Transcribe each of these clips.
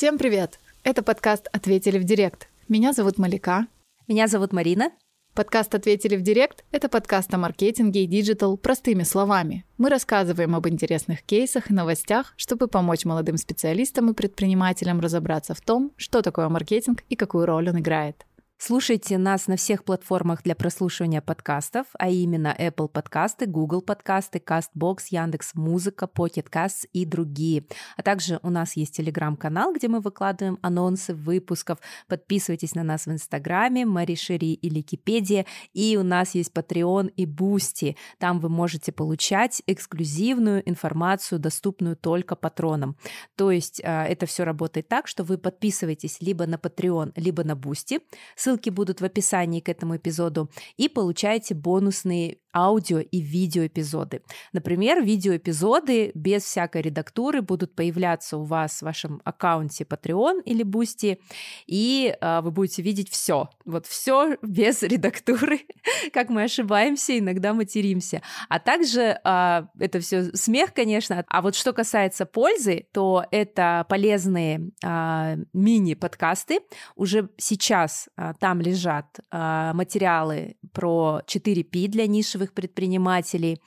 Всем привет! Это подкаст «Ответили в директ». Меня зовут Малика. Меня зовут Марина. Подкаст «Ответили в директ» — это подкаст о маркетинге и digital простыми словами. Мы рассказываем об интересных кейсах и новостях, чтобы помочь молодым специалистам и предпринимателям разобраться в том, что такое маркетинг и какую роль он играет. Слушайте нас на всех платформах для прослушивания подкастов, а именно Apple подкасты, Google подкасты, CastBox, Яндекс Музыка, Pocket Casts и другие. А также у нас есть телеграм-канал, где мы выкладываем анонсы выпусков. Подписывайтесь на нас в Инстаграме, Маришери и Ликипедия. И у нас есть Patreon и Boosty. Там вы можете получать эксклюзивную информацию, доступную только патронам. То есть а, это все работает так, что вы подписываетесь либо на Patreon, либо на Boosty. Ссылки будут в описании к этому эпизоду. И получаете бонусные аудио и видео эпизоды. Например, видео эпизоды без всякой редактуры будут появляться у вас в вашем аккаунте Patreon или Boosty, и а, вы будете видеть все. Вот все без редактуры, как мы ошибаемся, иногда материмся. А также а, это все смех, конечно. А вот что касается пользы, то это полезные а, мини-подкасты. Уже сейчас там лежат а, материалы про 4P для нишевых предпринимателей,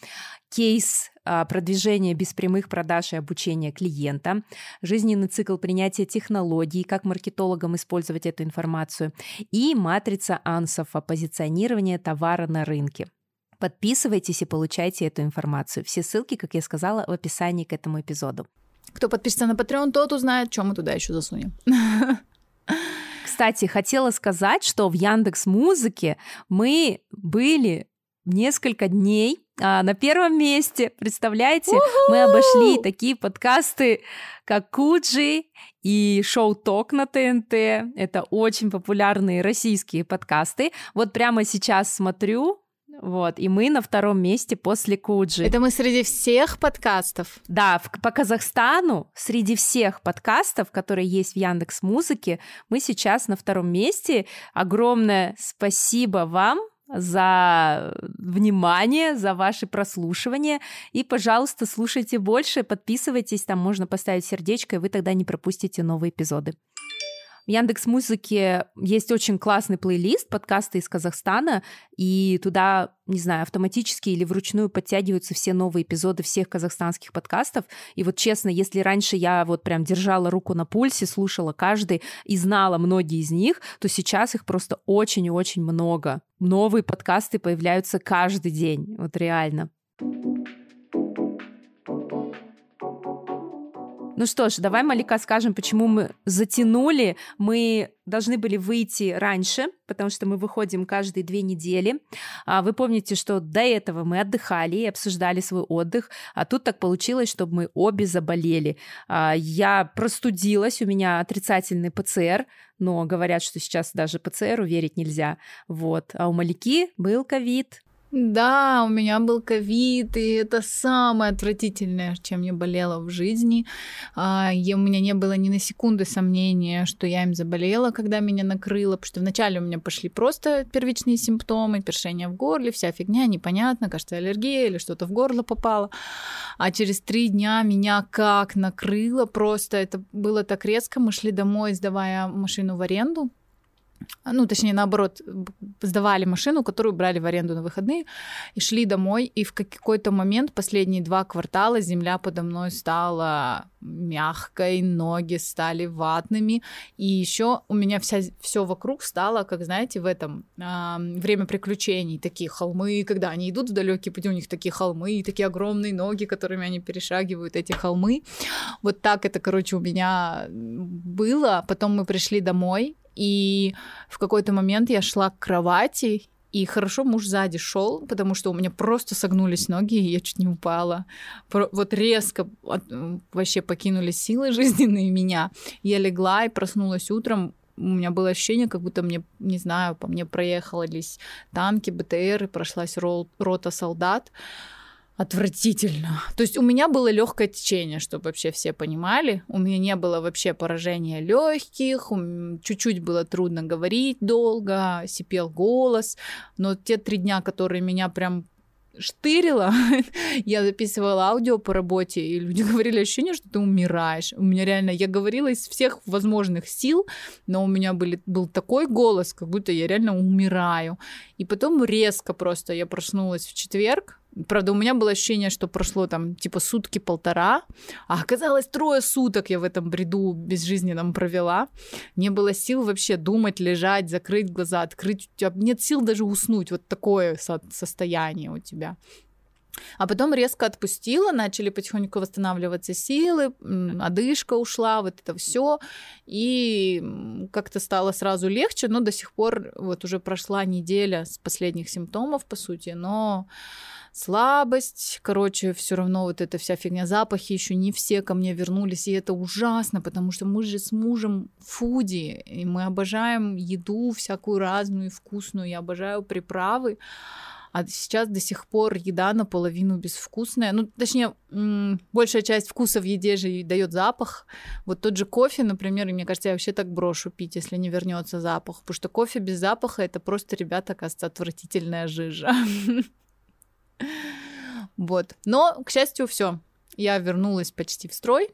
кейс а, продвижения без прямых продаж и обучения клиента, жизненный цикл принятия технологий, как маркетологам использовать эту информацию, и матрица ансов позиционирования товара на рынке. Подписывайтесь и получайте эту информацию. Все ссылки, как я сказала, в описании к этому эпизоду. Кто подпишется на Patreon, тот узнает, что мы туда еще засунем. Кстати, хотела сказать, что в Яндекс Музыке мы были несколько дней а, на первом месте. Представляете, У-ху! мы обошли такие подкасты, как Куджи и Шоу Ток на ТНТ. Это очень популярные российские подкасты. Вот прямо сейчас смотрю, вот, и мы на втором месте после Куджи. Это мы среди всех подкастов? Да, в, по Казахстану среди всех подкастов, которые есть в Яндекс Музыке, мы сейчас на втором месте. Огромное спасибо вам за внимание, за ваше прослушивание. И, пожалуйста, слушайте больше, подписывайтесь, там можно поставить сердечко, и вы тогда не пропустите новые эпизоды. В Яндекс Музыке есть очень классный плейлист подкасты из Казахстана, и туда, не знаю, автоматически или вручную подтягиваются все новые эпизоды всех казахстанских подкастов. И вот честно, если раньше я вот прям держала руку на пульсе, слушала каждый и знала многие из них, то сейчас их просто очень и очень много. Новые подкасты появляются каждый день, вот реально. Ну что ж, давай, Малика, скажем, почему мы затянули. Мы должны были выйти раньше, потому что мы выходим каждые две недели. А вы помните, что до этого мы отдыхали и обсуждали свой отдых, а тут так получилось, чтобы мы обе заболели. А я простудилась, у меня отрицательный ПЦР, но говорят, что сейчас даже ПЦРу верить нельзя. Вот. А у Малики был ковид. Да, у меня был ковид, и это самое отвратительное, чем я болела в жизни. А, у меня не было ни на секунды сомнения, что я им заболела, когда меня накрыло, потому что вначале у меня пошли просто первичные симптомы, першение в горле, вся фигня, непонятно, кажется, аллергия или что-то в горло попало. А через три дня меня как накрыло, просто это было так резко. Мы шли домой, сдавая машину в аренду, ну, точнее, наоборот, сдавали машину, которую брали в аренду на выходные, и шли домой, и в какой-то момент, последние два квартала, земля подо мной стала мягкой, ноги стали ватными, и еще у меня вся, все вокруг стало, как, знаете, в этом э, время приключений, такие холмы, когда они идут в далекий путь, у них такие холмы, такие огромные ноги, которыми они перешагивают эти холмы. Вот так это, короче, у меня было. Потом мы пришли домой, и в какой-то момент я шла к кровати, и хорошо муж сзади шел, потому что у меня просто согнулись ноги, и я чуть не упала. Вот резко вообще покинули силы жизненные меня. Я легла и проснулась утром. У меня было ощущение, как будто мне, не знаю, по мне проехались танки, БТР, и прошлась рота солдат отвратительно. То есть у меня было легкое течение, чтобы вообще все понимали. У меня не было вообще поражения легких, чуть-чуть было трудно говорить долго, сипел голос. Но те три дня, которые меня прям штырила, я записывала аудио по работе, и люди говорили ощущение, что ты умираешь. У меня реально, я говорила из всех возможных сил, но у меня были, был такой голос, как будто я реально умираю. И потом резко просто я проснулась в четверг, Правда, у меня было ощущение, что прошло там типа сутки-полтора, а оказалось трое суток я в этом бреду безжизненном провела. Не было сил вообще думать, лежать, закрыть глаза, открыть. Нет сил даже уснуть. Вот такое со- состояние у тебя. А потом резко отпустила, начали потихоньку восстанавливаться силы, одышка ушла, вот это все. И как-то стало сразу легче, но до сих пор вот уже прошла неделя с последних симптомов, по сути, но слабость, короче, все равно вот эта вся фигня, запахи еще не все ко мне вернулись, и это ужасно, потому что мы же с мужем фуди, и мы обожаем еду всякую разную и вкусную, я обожаю приправы, а сейчас до сих пор еда наполовину безвкусная. Ну, точнее, большая часть вкуса в еде же дает запах. Вот тот же кофе, например, и мне кажется, я вообще так брошу пить, если не вернется запах. Потому что кофе без запаха это просто, ребята, кажется, отвратительная жижа. Вот. Но, к счастью, все. Я вернулась почти в строй.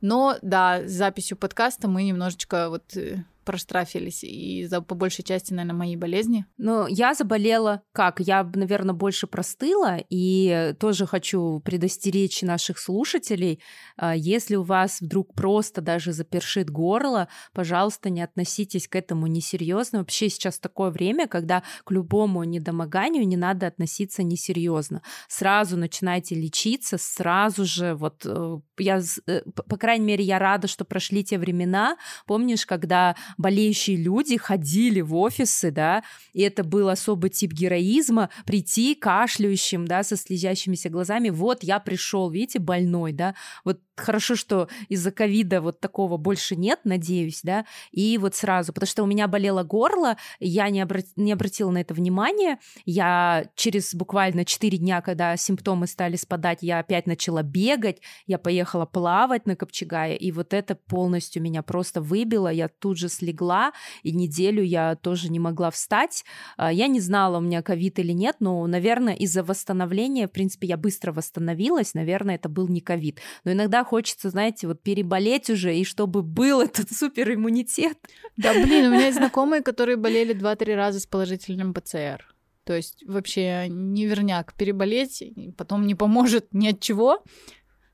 Но да, с записью подкаста мы немножечко вот э, проштрафились и за по большей части, наверное, моей болезни. Ну, я заболела как? Я, наверное, больше простыла, и тоже хочу предостеречь наших слушателей, а, если у вас вдруг просто даже запершит горло, пожалуйста, не относитесь к этому несерьезно. Вообще сейчас такое время, когда к любому недомоганию не надо относиться несерьезно. Сразу начинайте лечиться, сразу же вот э, я, э, по крайней мере, я рада, что прошли те времена. Помнишь, когда болеющие люди ходили в офисы, да, и это был особый тип героизма, прийти кашляющим, да, со слезящимися глазами, вот я пришел, видите, больной, да, вот хорошо, что из-за ковида вот такого больше нет, надеюсь, да, и вот сразу, потому что у меня болело горло, я не, обра... не обратила на это внимания, я через буквально 4 дня, когда симптомы стали спадать, я опять начала бегать, я поехала плавать на Копчегае, и вот это полностью меня просто выбило, я тут же слегла, и неделю я тоже не могла встать, а, я не знала, у меня ковид или нет, но, наверное, из-за восстановления, в принципе, я быстро восстановилась, наверное, это был не ковид, но иногда хочется, знаете, вот переболеть уже, и чтобы был этот супериммунитет. Да, блин, у меня есть знакомые, которые болели 2-3 раза с положительным ПЦР. То есть вообще неверняк переболеть, потом не поможет ни от чего.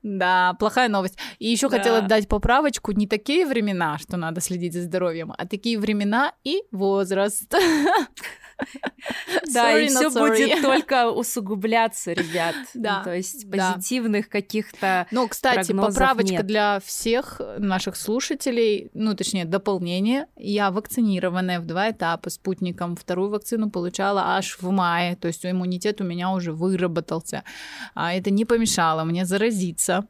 Да, плохая новость. И еще да. хотела дать поправочку. Не такие времена, что надо следить за здоровьем, а такие времена и возраст. Да, и все будет только усугубляться, ребят. Да. То есть позитивных каких-то. Ну, кстати, поправочка для всех наших слушателей, ну, точнее, дополнение. Я вакцинированная в два этапа спутником. Вторую вакцину получала аж в мае. То есть иммунитет у меня уже выработался. А это не помешало мне заразиться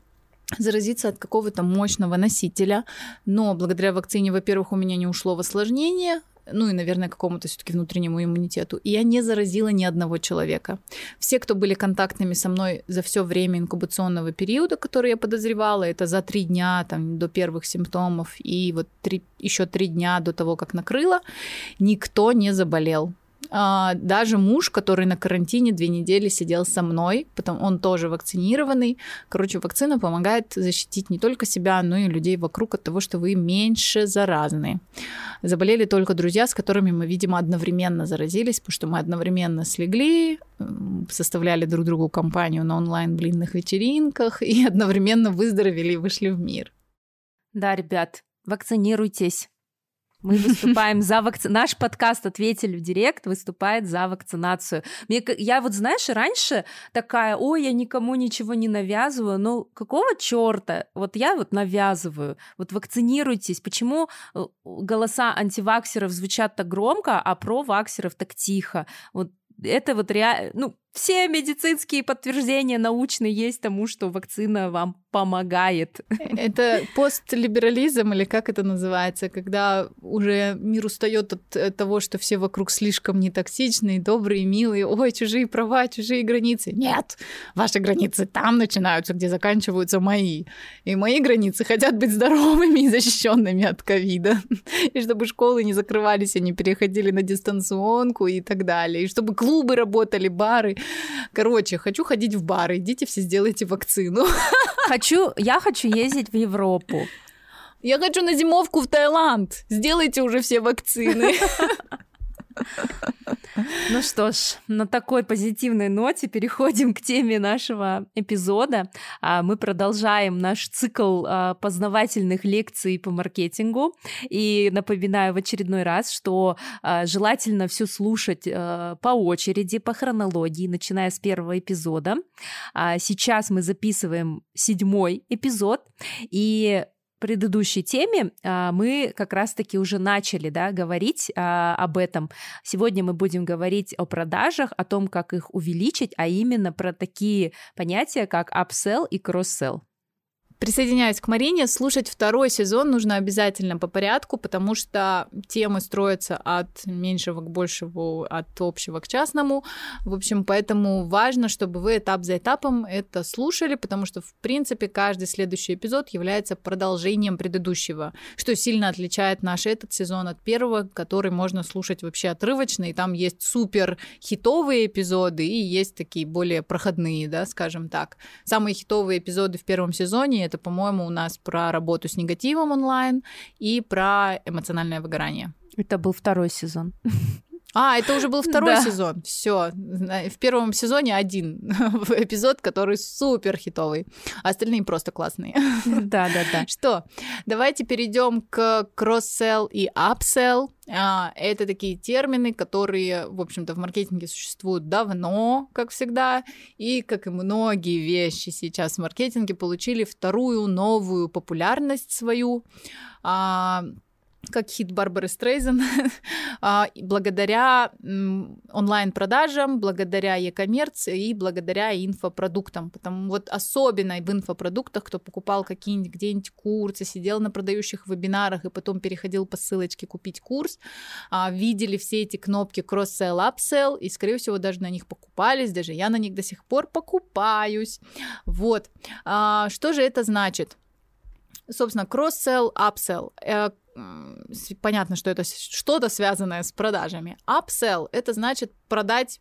заразиться от какого-то мощного носителя. Но благодаря вакцине, во-первых, у меня не ушло в осложнение, ну и, наверное, какому-то все-таки внутреннему иммунитету. И я не заразила ни одного человека. Все, кто были контактными со мной за все время инкубационного периода, который я подозревала, это за три дня там, до первых симптомов и вот три, еще три дня до того, как накрыло, никто не заболел. А, даже муж, который на карантине две недели сидел со мной, потом он тоже вакцинированный. Короче, вакцина помогает защитить не только себя, но и людей вокруг от того, что вы меньше заразны. Заболели только друзья, с которыми мы, видимо, одновременно заразились, потому что мы одновременно слегли, составляли друг другу компанию на онлайн-блинных вечеринках и одновременно выздоровели и вышли в мир. Да, ребят, вакцинируйтесь. Мы выступаем за вакцинацию. Наш подкаст «Ответили в директ» выступает за вакцинацию. Мне, я вот, знаешь, раньше такая, ой, я никому ничего не навязываю. Ну, какого черта? Вот я вот навязываю. Вот вакцинируйтесь. Почему э, голоса антиваксеров звучат так громко, а про ваксеров так тихо? Вот это вот реально, ну, все медицинские подтверждения научные есть тому, что вакцина вам помогает. Это постлиберализм или как это называется, когда уже мир устает от того, что все вокруг слишком нетоксичные, добрые, милые, ой, чужие права, чужие границы. Нет, ваши границы там начинаются, где заканчиваются мои. И мои границы хотят быть здоровыми и защищенными от ковида. И чтобы школы не закрывались, они переходили на дистанционку и так далее. И чтобы клубы работали, бары, Короче, хочу ходить в бары, идите все сделайте вакцину. Хочу, я хочу ездить в Европу. Я хочу на зимовку в Таиланд. Сделайте уже все вакцины. Ну что ж, на такой позитивной ноте переходим к теме нашего эпизода. А, мы продолжаем наш цикл а, познавательных лекций по маркетингу. И напоминаю в очередной раз, что а, желательно все слушать по очереди, по хронологии, начиная с первого эпизода. Сейчас мы записываем седьмой эпизод, и предыдущей теме а, мы как раз-таки уже начали да, говорить а, об этом. Сегодня мы будем говорить о продажах, о том, как их увеличить, а именно про такие понятия, как upsell и cross-sell. Присоединяюсь к Марине. Слушать второй сезон нужно обязательно по порядку, потому что темы строятся от меньшего к большему, от общего к частному. В общем, поэтому важно, чтобы вы этап за этапом это слушали, потому что, в принципе, каждый следующий эпизод является продолжением предыдущего, что сильно отличает наш этот сезон от первого, который можно слушать вообще отрывочно, и там есть супер хитовые эпизоды и есть такие более проходные, да, скажем так. Самые хитовые эпизоды в первом сезоне это, по-моему, у нас про работу с негативом онлайн и про эмоциональное выгорание. Это был второй сезон. А, это уже был второй да. сезон. Все. В первом сезоне один эпизод, который супер хитовый. А остальные просто классные. Да, да, да. Что? Давайте перейдем к кросс-селл и апсел. А, это такие термины, которые, в общем-то, в маркетинге существуют давно, как всегда, и, как и многие вещи сейчас в маркетинге, получили вторую новую популярность свою. Как хит Барбары Стрейзен, а, благодаря онлайн-продажам, благодаря e-коммерции и благодаря инфопродуктам. Потому вот особенно в инфопродуктах, кто покупал какие-нибудь где-нибудь курсы, сидел на продающих вебинарах и потом переходил по ссылочке купить курс, а, видели все эти кнопки cross-sell, upsell, и, скорее всего, даже на них покупались, даже я на них до сих пор покупаюсь. Вот. А, что же это значит? Собственно, cross-sell, upsell э, понятно, что это что-то связанное с продажами. Upsell — это значит продать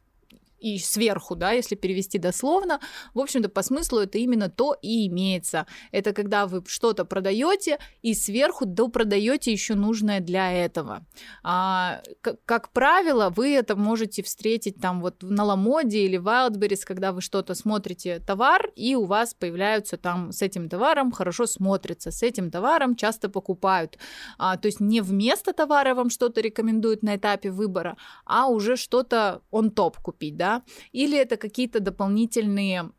и сверху, да, если перевести дословно, в общем-то, по смыслу это именно то и имеется. Это когда вы что-то продаете и сверху допродаете еще нужное для этого. А, как, как правило, вы это можете встретить там вот на Ламоде или Wildberries, когда вы что-то смотрите товар, и у вас появляются там с этим товаром хорошо смотрится, с этим товаром часто покупают. А, то есть не вместо товара вам что-то рекомендуют на этапе выбора, а уже что-то он топ купить, да, да, или это какие-то дополнительные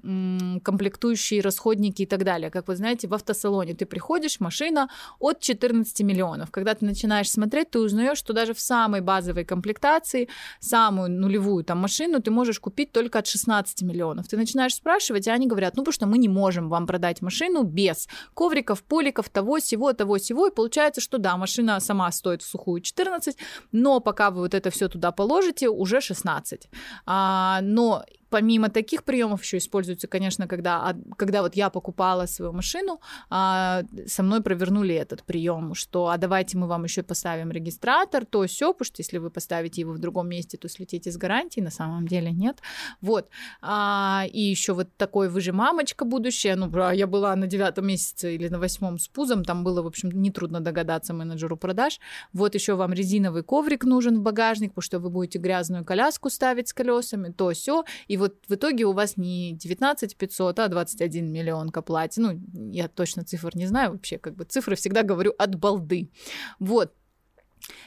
комплектующие расходники и так далее. Как вы знаете, в автосалоне ты приходишь, машина от 14 миллионов. Когда ты начинаешь смотреть, ты узнаешь, что даже в самой базовой комплектации, самую нулевую там машину ты можешь купить только от 16 миллионов. Ты начинаешь спрашивать, и они говорят, ну потому что мы не можем вам продать машину без ковриков, поликов, того, всего, того, всего, и получается, что да, машина сама стоит в сухую 14, но пока вы вот это все туда положите, уже 16. А, а, но помимо таких приемов еще используется, конечно, когда, когда вот я покупала свою машину, а, со мной провернули этот прием, что а давайте мы вам еще поставим регистратор, то все, потому что если вы поставите его в другом месте, то слетите с гарантии, на самом деле нет. Вот. А, и еще вот такой вы же мамочка будущая, ну, я была на девятом месяце или на восьмом с пузом, там было, в общем, нетрудно догадаться менеджеру продаж. Вот еще вам резиновый коврик нужен в багажник, потому что вы будете грязную коляску ставить с колесами, то все, и вот в итоге у вас не 19 500, а 21 миллион к оплате. Ну, я точно цифр не знаю вообще, как бы цифры всегда говорю от балды. Вот.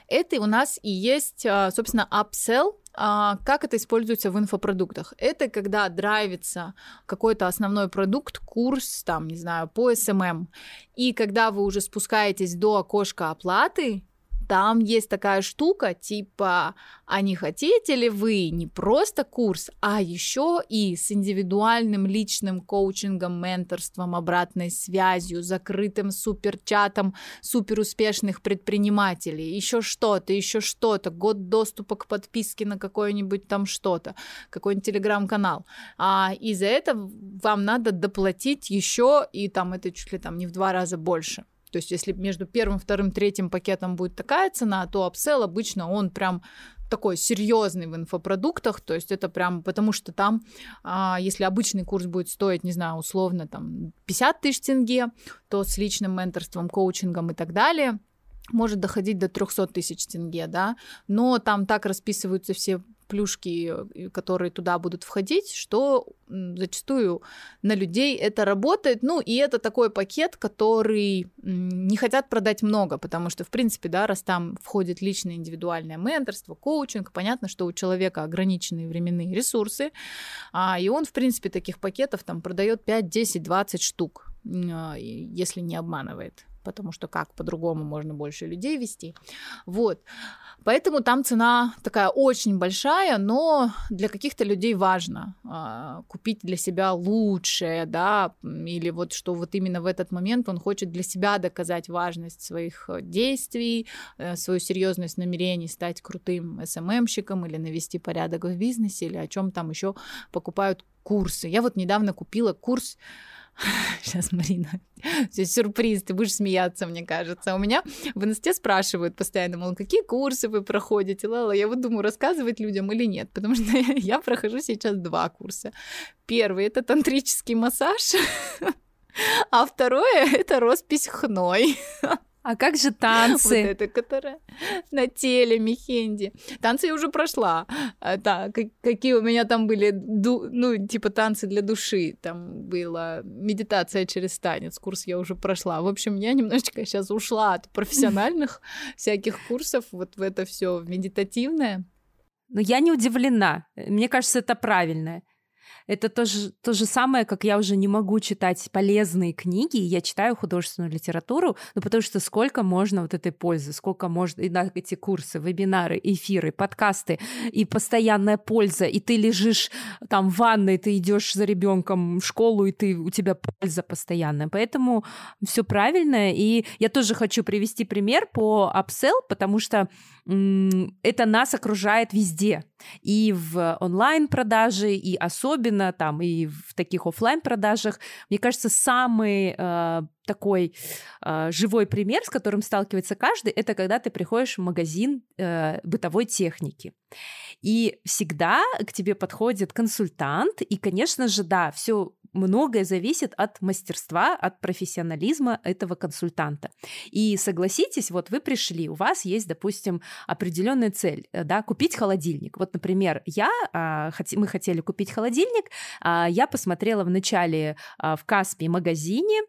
Это у нас и есть, а, собственно, upsell, а, как это используется в инфопродуктах? Это когда драйвится какой-то основной продукт, курс, там, не знаю, по SMM. И когда вы уже спускаетесь до окошка оплаты, там есть такая штука, типа, а не хотите ли вы не просто курс, а еще и с индивидуальным личным коучингом, менторством, обратной связью, закрытым суперчатом суперуспешных предпринимателей, еще что-то, еще что-то, год доступа к подписке на какой-нибудь там что-то, какой-нибудь телеграм-канал. А, и за это вам надо доплатить еще, и там это чуть ли там не в два раза больше. То есть, если между первым, вторым, третьим пакетом будет такая цена, то апсел обычно он прям такой серьезный в инфопродуктах, то есть это прям потому что там, а, если обычный курс будет стоить, не знаю, условно там 50 тысяч тенге, то с личным менторством, коучингом и так далее может доходить до 300 тысяч тенге, да, но там так расписываются все плюшки, э, которые туда будут входить, что зачастую на людей это работает. Ну, и это такой пакет, который не хотят продать много, потому что, в принципе, да, раз там входит личное индивидуальное менторство, коучинг, понятно, что у человека ограниченные временные ресурсы, а, и он, в принципе, таких пакетов там продает 5, 10, 20 штук, если не обманывает потому что как по-другому можно больше людей вести. Вот. Поэтому там цена такая очень большая, но для каких-то людей важно э, купить для себя лучшее, да, или вот что вот именно в этот момент он хочет для себя доказать важность своих э, действий, э, свою серьезность намерений стать крутым СММщиком или навести порядок в бизнесе, или о чем там еще покупают курсы. Я вот недавно купила курс Сейчас, Марина, все сюрприз, ты будешь смеяться, мне кажется. У меня в инсте спрашивают постоянно, мол, какие курсы вы проходите, Лала. Я вот думаю, рассказывать людям или нет, потому что я, прохожу сейчас два курса. Первый — это тантрический массаж, а второе — это роспись хной. А как же танцы? Вот это, которая на теле Мехенди. Танцы я уже прошла. Да, какие у меня там были, ну, типа танцы для души. Там была медитация через танец. Курс я уже прошла. В общем, я немножечко сейчас ушла от профессиональных всяких курсов вот в это все медитативное. Но я не удивлена. Мне кажется, это правильно. Это то же, то же самое, как я уже не могу читать полезные книги, я читаю художественную литературу, ну потому что сколько можно вот этой пользы, сколько можно, и на эти курсы, вебинары, эфиры, подкасты, и постоянная польза, и ты лежишь там в ванной, ты идешь за ребенком в школу, и ты, у тебя польза постоянная. Поэтому все правильно, и я тоже хочу привести пример по upsell, потому что это нас окружает везде. И в онлайн-продаже, и особенно там, и в таких офлайн продажах Мне кажется, самый э, такой э, живой пример, с которым сталкивается каждый, это когда ты приходишь в магазин э, бытовой техники. И всегда к тебе подходит консультант, и, конечно же, да, все многое зависит от мастерства, от профессионализма этого консультанта. И согласитесь, вот вы пришли, у вас есть, допустим, определенная цель, э, да, купить холодильник. Вот, например, я, а, мы хотели купить холодильник, а, я посмотрела в начале а, в Каспи магазине,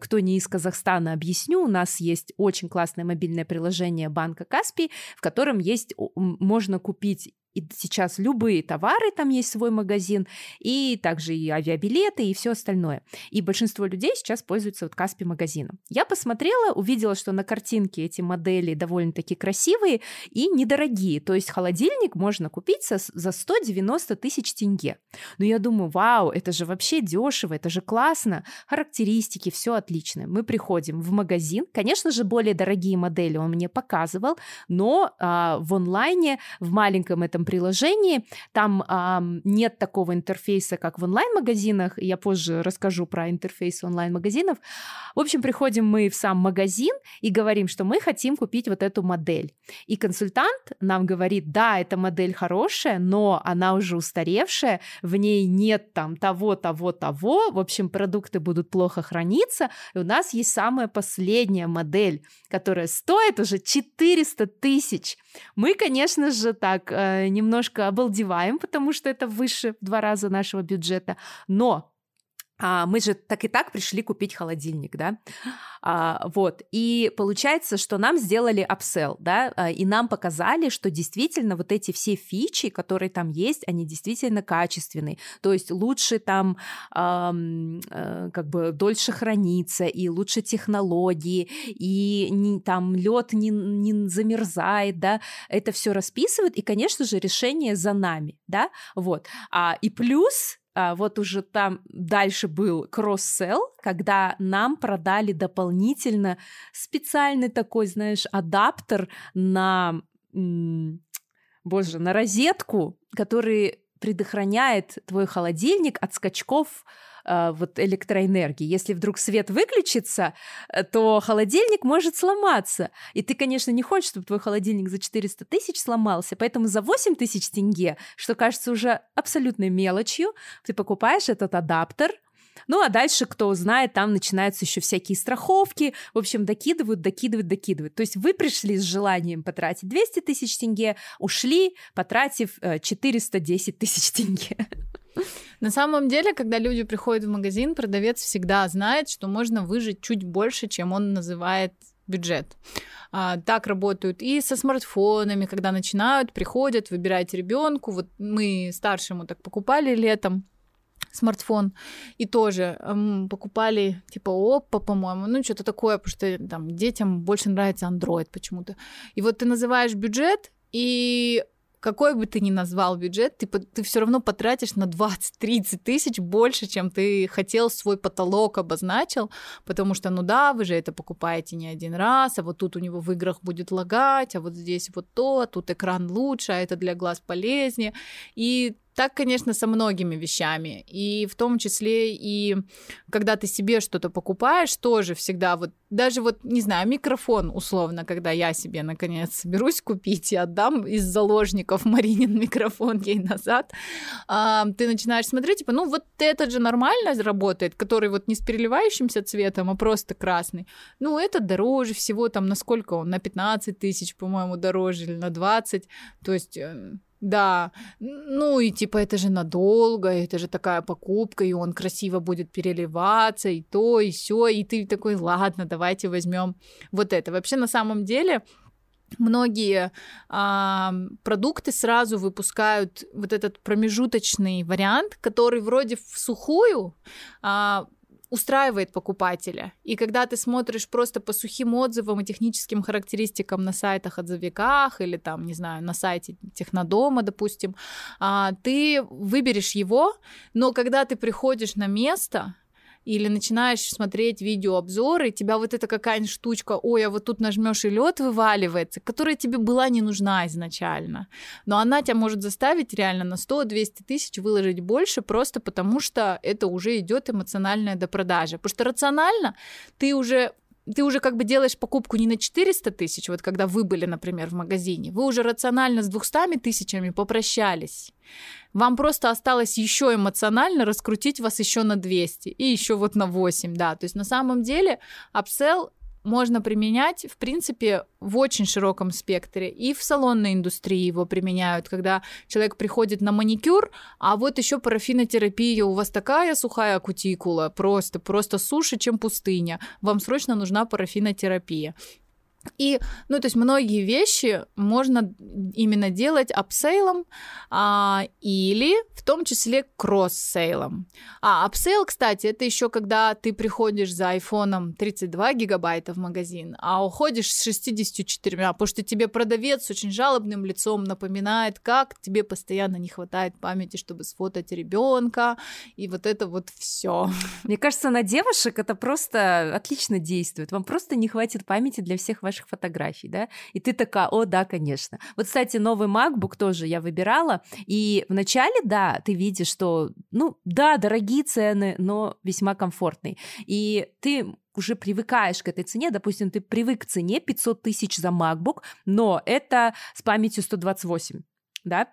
кто не из Казахстана, объясню, у нас есть очень классное мобильное приложение банка Каспи, в котором есть, можно купить и сейчас любые товары, там есть свой магазин, и также и авиабилеты, и все остальное. И большинство людей сейчас пользуются вот Каспи магазином. Я посмотрела, увидела, что на картинке эти модели довольно-таки красивые и недорогие. То есть холодильник можно купить со, за 190 тысяч тенге. Но я думаю, вау, это же вообще дешево, это же классно. Характеристики, все отлично. Мы приходим в магазин. Конечно же, более дорогие модели он мне показывал, но а, в онлайне, в маленьком этом приложении. Там а, нет такого интерфейса, как в онлайн-магазинах. Я позже расскажу про интерфейс онлайн-магазинов. В общем, приходим мы в сам магазин и говорим, что мы хотим купить вот эту модель. И консультант нам говорит, да, эта модель хорошая, но она уже устаревшая, в ней нет там того, того, того. В общем, продукты будут плохо храниться. И у нас есть самая последняя модель, которая стоит уже 400 тысяч. Мы, конечно же, так э, немножко обалдеваем, потому что это выше в два раза нашего бюджета, но а, мы же так и так пришли купить холодильник, да, а, вот, и получается, что нам сделали апсел, да, а, и нам показали, что действительно вот эти все фичи, которые там есть, они действительно качественные, то есть лучше там а, а, как бы дольше хранится, и лучше технологии, и не, там лед не, не замерзает, да, это все расписывают, и, конечно же, решение за нами, да, вот, а, и плюс вот уже там дальше был кросс-селл, когда нам продали дополнительно специальный такой, знаешь, адаптер на, боже, на розетку, который предохраняет твой холодильник от скачков вот электроэнергии. Если вдруг свет выключится, э, то холодильник может сломаться. И ты, конечно, не хочешь, чтобы твой холодильник за 400 тысяч сломался, поэтому за 8 тысяч тенге, что кажется уже абсолютной мелочью, ты покупаешь этот адаптер, ну, а дальше, кто знает, там начинаются еще всякие страховки. В общем, докидывают, докидывают, докидывают. То есть вы пришли с желанием потратить 200 тысяч тенге, ушли, потратив 410 э, тысяч тенге. На самом деле, когда люди приходят в магазин, продавец всегда знает, что можно выжить чуть больше, чем он называет бюджет. А, так работают и со смартфонами, когда начинают, приходят, выбирать ребенку. Вот мы старшему так покупали летом смартфон, и тоже эм, покупали типа Oppo, по-моему, ну что-то такое, потому что там детям больше нравится Android почему-то. И вот ты называешь бюджет, и какой бы ты ни назвал бюджет, ты, ты все равно потратишь на 20-30 тысяч больше, чем ты хотел свой потолок обозначил, потому что, ну да, вы же это покупаете не один раз, а вот тут у него в играх будет лагать, а вот здесь вот то, а тут экран лучше, а это для глаз полезнее. И так, конечно, со многими вещами. И в том числе и когда ты себе что-то покупаешь, тоже всегда вот, даже вот, не знаю, микрофон условно, когда я себе, наконец, соберусь купить и отдам из заложников Маринин микрофон ей назад, а, ты начинаешь смотреть, типа, ну вот этот же нормально работает, который вот не с переливающимся цветом, а просто красный. Ну, это дороже всего, там, на сколько он? На 15 тысяч, по-моему, дороже или на 20. То есть э, да, ну и типа это же надолго, это же такая покупка, и он красиво будет переливаться, и то, и все, и ты такой, ладно, давайте возьмем вот это. Вообще на самом деле многие а, продукты сразу выпускают вот этот промежуточный вариант, который вроде в сухую а, устраивает покупателя. И когда ты смотришь просто по сухим отзывам и техническим характеристикам на сайтах отзывиках или там, не знаю, на сайте Технодома, допустим, а, ты выберешь его, но когда ты приходишь на место, или начинаешь смотреть видеообзоры, тебя вот эта какая-нибудь штучка, ой, а вот тут нажмешь и лед вываливается, которая тебе была не нужна изначально. Но она тебя может заставить реально на 100-200 тысяч выложить больше, просто потому что это уже идет эмоциональная допродажа. Потому что рационально ты уже ты уже как бы делаешь покупку не на 400 тысяч, вот когда вы были, например, в магазине, вы уже рационально с 200 тысячами попрощались. Вам просто осталось еще эмоционально раскрутить вас еще на 200 и еще вот на 8, да. То есть на самом деле апсел можно применять, в принципе, в очень широком спектре. И в салонной индустрии его применяют, когда человек приходит на маникюр, а вот еще парафинотерапия, у вас такая сухая кутикула, просто, просто суше, чем пустыня. Вам срочно нужна парафинотерапия. И, ну, то есть многие вещи можно именно делать upsell ом а, или в том числе cross-sell ом. А upsell, кстати, это еще когда ты приходишь за айфоном 32 гигабайта в магазин, а уходишь с 64, потому что тебе продавец с очень жалобным лицом напоминает, как тебе постоянно не хватает памяти, чтобы сфотать ребенка, и вот это вот все. Мне кажется, на девушек это просто отлично действует. Вам просто не хватит памяти для всех ваших фотографий, да, и ты такая, о, да, конечно. Вот, кстати, новый MacBook тоже я выбирала, и вначале, да, ты видишь, что, ну, да, дорогие цены, но весьма комфортный. И ты уже привыкаешь к этой цене, допустим, ты привык к цене 500 тысяч за MacBook, но это с памятью 128, да,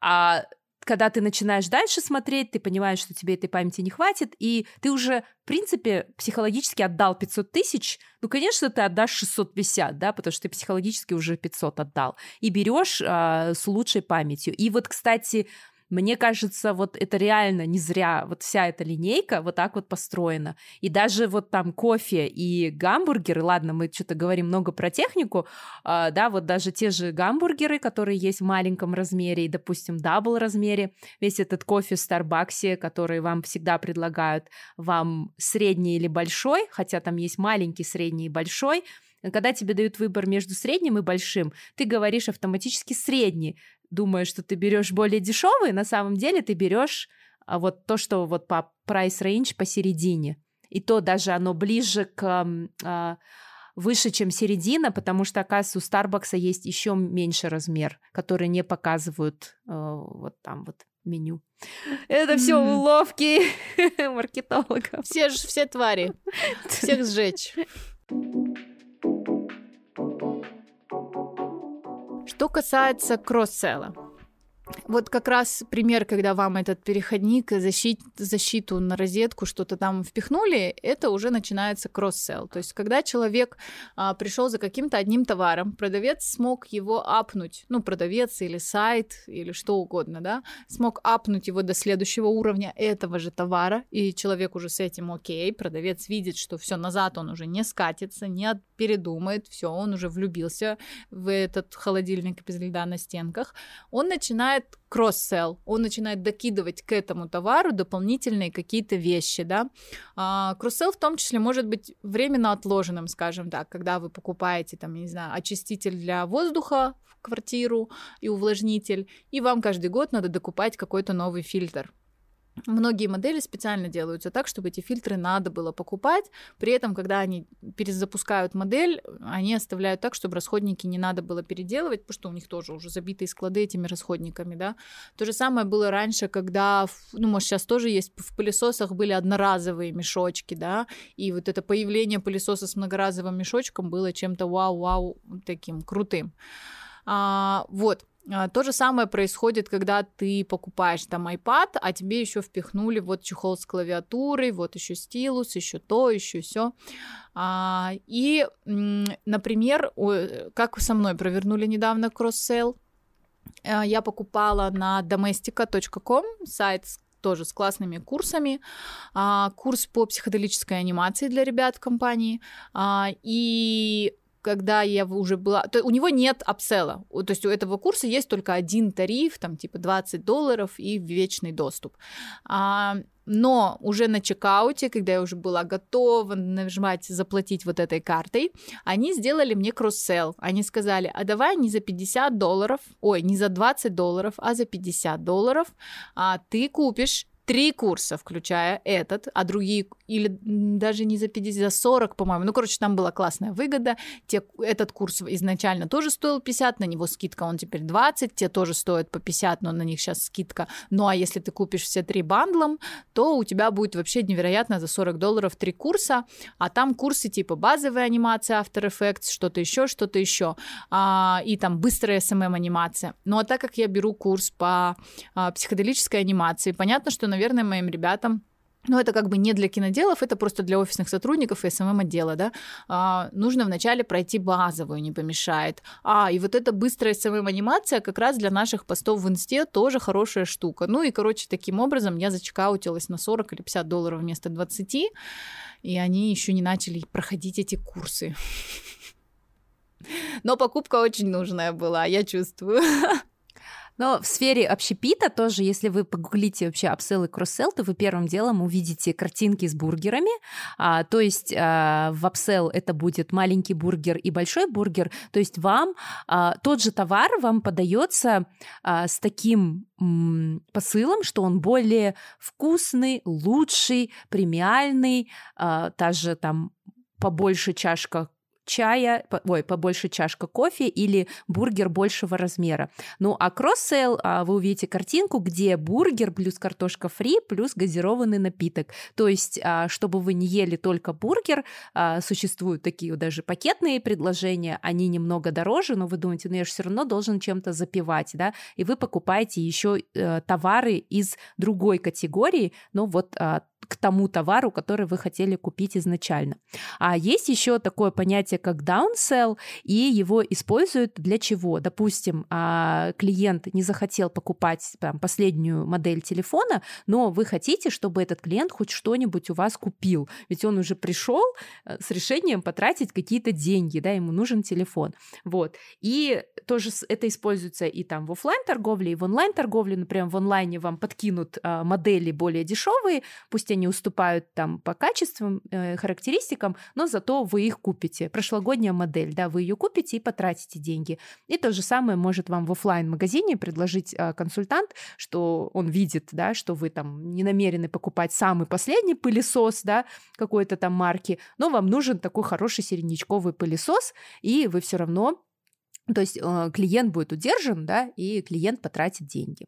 а когда ты начинаешь дальше смотреть, ты понимаешь, что тебе этой памяти не хватит, и ты уже, в принципе, психологически отдал 500 тысяч, ну, конечно, ты отдашь 650, да, потому что ты психологически уже 500 отдал, и берешь а, с лучшей памятью. И вот, кстати, мне кажется, вот это реально не зря, вот вся эта линейка вот так вот построена. И даже вот там кофе и гамбургеры, ладно, мы что-то говорим много про технику, э, да, вот даже те же гамбургеры, которые есть в маленьком размере и, допустим, double размере, весь этот кофе в Старбаксе, который вам всегда предлагают, вам средний или большой, хотя там есть маленький, средний и большой, когда тебе дают выбор между средним и большим, ты говоришь автоматически средний, думаешь, что ты берешь более дешевый, на самом деле ты берешь а, вот то, что вот по price range посередине. И то даже оно ближе к а, выше, чем середина, потому что, оказывается, у Старбакса есть еще меньше размер, который не показывают э, вот там вот меню. Это все уловки маркетологов. Все же все твари. Всех сжечь. Что касается кросс-селла, вот как раз пример, когда вам этот переходник, защит, защиту на розетку, что-то там впихнули, это уже начинается кросс-селл. То есть, когда человек а, пришел за каким-то одним товаром, продавец смог его апнуть, ну, продавец или сайт, или что угодно, да, смог апнуть его до следующего уровня этого же товара, и человек уже с этим окей, продавец видит, что все назад он уже не скатится, не передумает, все, он уже влюбился в этот холодильник без льда на стенках, он начинает кросс-селл, он начинает докидывать к этому товару дополнительные какие-то вещи, да. А, кросс-селл в том числе может быть временно отложенным, скажем так, когда вы покупаете, там, не знаю, очиститель для воздуха в квартиру и увлажнитель, и вам каждый год надо докупать какой-то новый фильтр. Многие модели специально делаются так, чтобы эти фильтры надо было покупать. При этом, когда они перезапускают модель, они оставляют так, чтобы расходники не надо было переделывать, потому что у них тоже уже забитые склады этими расходниками, да. То же самое было раньше, когда, ну, может, сейчас тоже есть, в пылесосах были одноразовые мешочки, да, и вот это появление пылесоса с многоразовым мешочком было чем-то вау-вау таким крутым. А, вот. А, то же самое происходит, когда ты покупаешь там iPad, а тебе еще впихнули вот чехол с клавиатурой, вот еще стилус, еще то, еще все. А, и, например, как со мной провернули недавно cross-sell, а, я покупала на domestika.com, сайт тоже с классными курсами. курс по психоделической анимации для ребят в компании. и когда я уже была... То у него нет upsell а. То есть у этого курса есть только один тариф, там типа 20 долларов и вечный доступ. А, но уже на чекауте, когда я уже была готова нажимать заплатить вот этой картой, они сделали мне кросс-селл. Они сказали, а давай не за 50 долларов, ой, не за 20 долларов, а за 50 долларов а ты купишь три курса, включая этот, а другие, или даже не за 50, за 40, по-моему. Ну, короче, там была классная выгода. Те, этот курс изначально тоже стоил 50, на него скидка, он теперь 20, те тоже стоят по 50, но на них сейчас скидка. Ну, а если ты купишь все три бандлом, то у тебя будет вообще невероятно за 40 долларов три курса, а там курсы типа базовая анимация After Effects, что-то еще, что-то еще, а, и там быстрая SMM анимация. Ну, а так как я беру курс по а, психоделической анимации, понятно, что, наверное, моим ребятам но это как бы не для киноделов, это просто для офисных сотрудников и СММ-отдела, да. А, нужно вначале пройти базовую, не помешает. А, и вот эта быстрая СММ-анимация как раз для наших постов в инсте тоже хорошая штука. Ну и, короче, таким образом я зачекаутилась на 40 или 50 долларов вместо 20, и они еще не начали проходить эти курсы. Но покупка очень нужная была, я чувствую. Но в сфере общепита тоже, если вы погуглите вообще upsell и cross-sell, то вы первым делом увидите картинки с бургерами. А, то есть а, в upsell это будет маленький бургер и большой бургер. То есть вам а, тот же товар вам подается а, с таким посылом, что он более вкусный, лучший, премиальный, а, та же там побольше чашка чая, ой, побольше чашка кофе или бургер большего размера. Ну, а cross-sell, а, вы увидите картинку, где бургер плюс картошка фри плюс газированный напиток. То есть, а, чтобы вы не ели только бургер, а, существуют такие даже пакетные предложения, они немного дороже, но вы думаете, ну я же все равно должен чем-то запивать, да, и вы покупаете еще э, товары из другой категории, но вот к тому товару, который вы хотели купить изначально. А есть еще такое понятие, как downsell, и его используют для чего? Допустим, а, клиент не захотел покупать там, последнюю модель телефона, но вы хотите, чтобы этот клиент хоть что-нибудь у вас купил, ведь он уже пришел э, с решением потратить какие-то деньги, да, ему нужен телефон. Вот. И тоже это используется и там в офлайн торговле, и в онлайн торговле, например, в онлайне вам подкинут а, модели более дешевые, пусть они уступают там по качествам, э, характеристикам, но зато вы их купите. Прошлогодняя модель, да, вы ее купите и потратите деньги. И то же самое может вам в офлайн магазине предложить э, консультант, что он видит, да, что вы там не намерены покупать самый последний пылесос, да, какой-то там марки, но вам нужен такой хороший середнячковый пылесос, и вы все равно то есть э, клиент будет удержан, да, и клиент потратит деньги.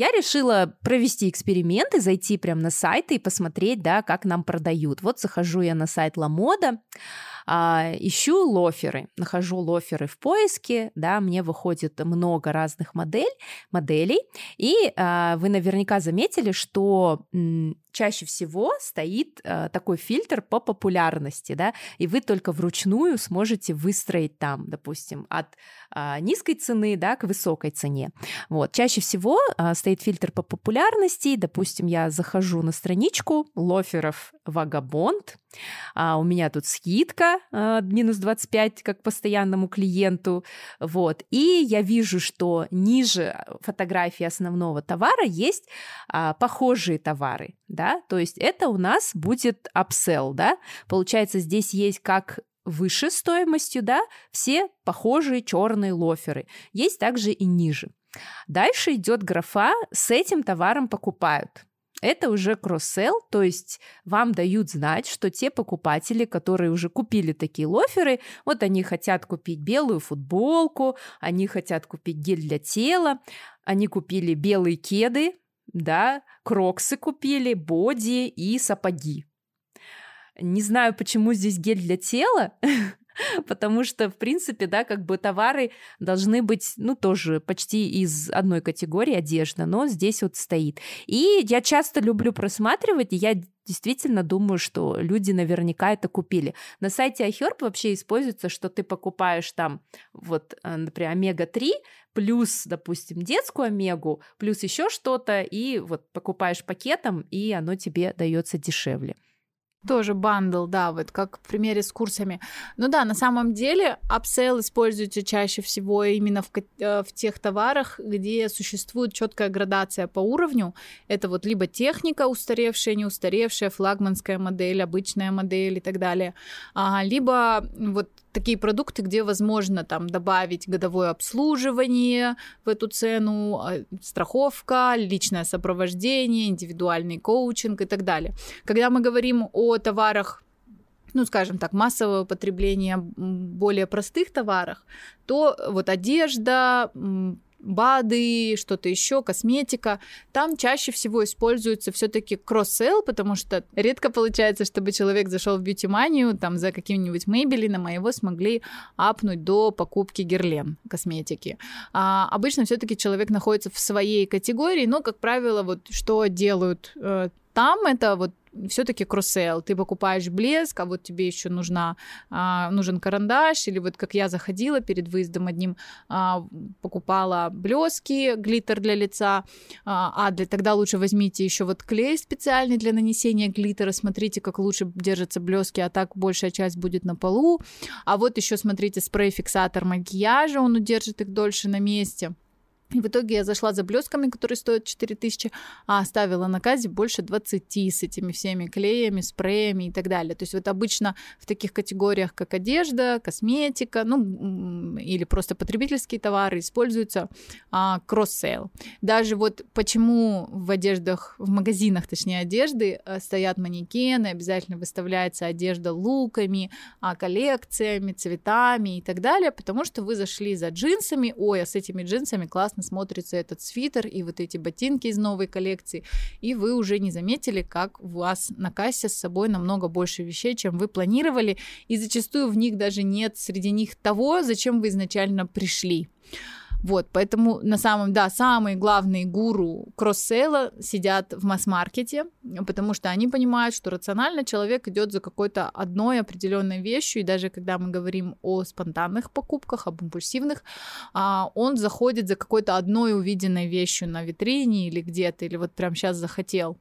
Я решила провести эксперимент и зайти прямо на сайт и посмотреть, да, как нам продают. Вот захожу я на сайт Ламода, а, ищу лоферы, нахожу лоферы в поиске, да, мне выходит много разных модель, моделей, и а, вы наверняка заметили, что чаще всего стоит а, такой фильтр по популярности, да, и вы только вручную сможете выстроить там, допустим, от а, низкой цены, да, к высокой цене. Вот, чаще всего а, стоит фильтр по популярности, допустим, я захожу на страничку лоферов Вагабонд, а, у меня тут скидка а, минус 25 как постоянному клиенту, вот, и я вижу, что ниже фотографии основного товара есть а, похожие товары, да, то есть это у нас будет upsell, да, получается здесь есть как выше стоимостью, да, все похожие черные лоферы, есть также и ниже. Дальше идет графа «С этим товаром покупают» это уже кросс-селл, то есть вам дают знать, что те покупатели, которые уже купили такие лоферы, вот они хотят купить белую футболку, они хотят купить гель для тела, они купили белые кеды, да, кроксы купили, боди и сапоги. Не знаю, почему здесь гель для тела, потому что, в принципе, да, как бы товары должны быть, ну, тоже почти из одной категории одежда, но здесь вот стоит. И я часто люблю просматривать, и я действительно думаю, что люди наверняка это купили. На сайте iHerb вообще используется, что ты покупаешь там, вот, э, например, омега-3, плюс, допустим, детскую омегу, плюс еще что-то, и вот покупаешь пакетом, и оно тебе дается дешевле. Тоже bundle, да, вот как в примере с курсами. Ну да, на самом деле upsell используется чаще всего именно в, э, в тех товарах, где существует четкая градация по уровню. Это вот либо техника устаревшая, не устаревшая, флагманская модель, обычная модель и так далее, а, либо вот такие продукты, где возможно там добавить годовое обслуживание в эту цену, а, страховка, личное сопровождение, индивидуальный коучинг и так далее. Когда мы говорим о товарах ну, скажем так, массового потребления более простых товарах, то вот одежда, БАДы, что-то еще, косметика, там чаще всего используется все-таки кросс-селл, потому что редко получается, чтобы человек зашел в бьюти-манию, там за каким-нибудь Мейбелином, а его смогли апнуть до покупки Герлен косметики. А обычно все-таки человек находится в своей категории, но, как правило, вот что делают э, там это вот все-таки кроссел. Ты покупаешь блеск, а вот тебе еще нужна, а, нужен карандаш, или вот как я заходила перед выездом одним, а, покупала блески, глиттер для лица, а, а для, тогда лучше возьмите еще вот клей специальный для нанесения глиттера, смотрите, как лучше держатся блески, а так большая часть будет на полу. А вот еще смотрите спрей-фиксатор макияжа, он удержит их дольше на месте. И в итоге я зашла за блесками, которые стоят 4000, а оставила на кассе больше 20 с этими всеми клеями, спреями и так далее. То есть вот обычно в таких категориях, как одежда, косметика, ну или просто потребительские товары используются а, cross-sell. Даже вот почему в одеждах, в магазинах, точнее, одежды э, стоят манекены, обязательно выставляется одежда луками, а, коллекциями, цветами и так далее, потому что вы зашли за джинсами, ой, а с этими джинсами классно классно смотрится этот свитер и вот эти ботинки из новой коллекции, и вы уже не заметили, как у вас на кассе с собой намного больше вещей, чем вы планировали, и зачастую в них даже нет среди них того, зачем вы изначально пришли. Вот, поэтому на самом, да, самые главные гуру кросс-сейла сидят в масс-маркете, потому что они понимают, что рационально человек идет за какой-то одной определенной вещью, и даже когда мы говорим о спонтанных покупках, об импульсивных, а, он заходит за какой-то одной увиденной вещью на витрине или где-то, или вот прям сейчас захотел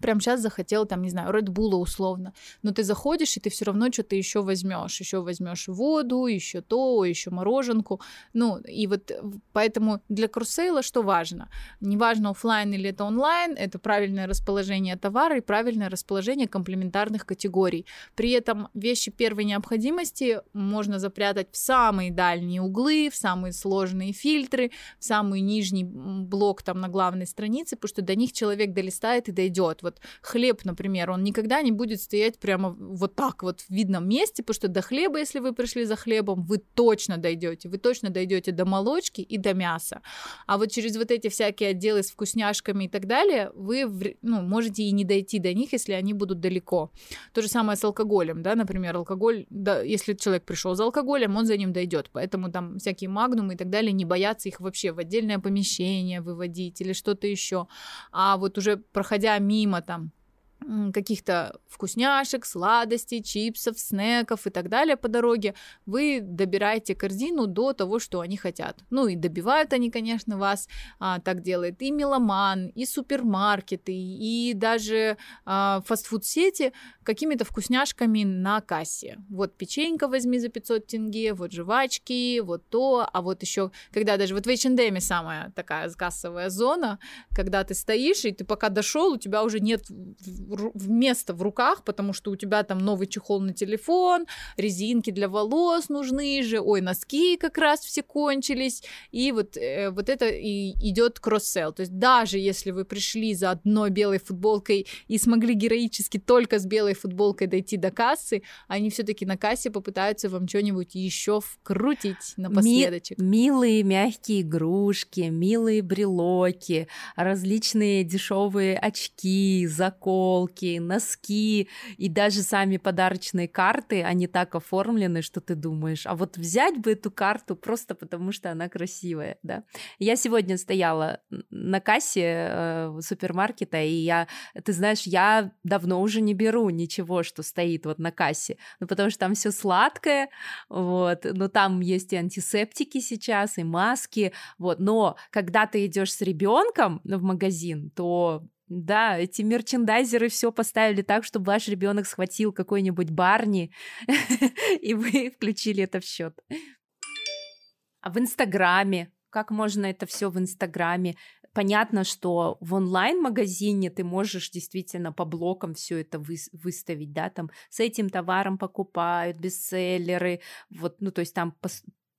прям сейчас захотел, там, не знаю, Red Bull условно, но ты заходишь, и ты все равно что-то еще возьмешь, еще возьмешь воду, еще то, еще мороженку, ну, и вот поэтому для крусейла что важно? Неважно, офлайн или это онлайн, это правильное расположение товара и правильное расположение комплементарных категорий. При этом вещи первой необходимости можно запрятать в самые дальние углы, в самые сложные фильтры, в самый нижний блок там на главной странице, потому что до них человек долистает и дойдет вот хлеб, например, он никогда не будет стоять прямо вот так вот в видном месте, потому что до хлеба, если вы пришли за хлебом, вы точно дойдете, вы точно дойдете до молочки и до мяса. А вот через вот эти всякие отделы с вкусняшками и так далее, вы ну, можете и не дойти до них, если они будут далеко. То же самое с алкоголем, да, например, алкоголь, да, если человек пришел за алкоголем, он за ним дойдет, поэтому там всякие магнумы и так далее, не боятся их вообще в отдельное помещение выводить или что-то еще. А вот уже проходя мимо там каких-то вкусняшек, сладостей, чипсов, снеков и так далее по дороге, вы добираете корзину до того, что они хотят. Ну и добивают они, конечно, вас, а, так делает и меломан, и супермаркеты, и даже а, фастфуд-сети какими-то вкусняшками на кассе. Вот печенька возьми за 500 тенге, вот жвачки, вот то, а вот еще, когда даже вот в H&M самая такая кассовая зона, когда ты стоишь, и ты пока дошел, у тебя уже нет место в руках, потому что у тебя там новый чехол на телефон, резинки для волос нужны же, ой, носки как раз все кончились, и вот, э, вот это и идет кросс-селл. То есть даже если вы пришли за одной белой футболкой и смогли героически только с белой футболкой дойти до кассы, они все-таки на кассе попытаются вам что-нибудь еще вкрутить напоследочек. Ми- милые мягкие игрушки, милые брелоки, различные дешевые очки, заколки, футболки, носки и даже сами подарочные карты, они так оформлены, что ты думаешь, а вот взять бы эту карту просто потому, что она красивая, да. Я сегодня стояла на кассе э, супермаркета, и я, ты знаешь, я давно уже не беру ничего, что стоит вот на кассе, ну потому что там все сладкое, вот, но там есть и антисептики сейчас, и маски, вот, но когда ты идешь с ребенком в магазин, то да, эти мерчендайзеры все поставили так, чтобы ваш ребенок схватил какой-нибудь Барни, и вы включили это в счет. А в Инстаграме? Как можно это все в Инстаграме? Понятно, что в онлайн-магазине ты можешь действительно по блокам все это вы, выставить, да, там с этим товаром покупают, бестселлеры, вот, ну, то есть там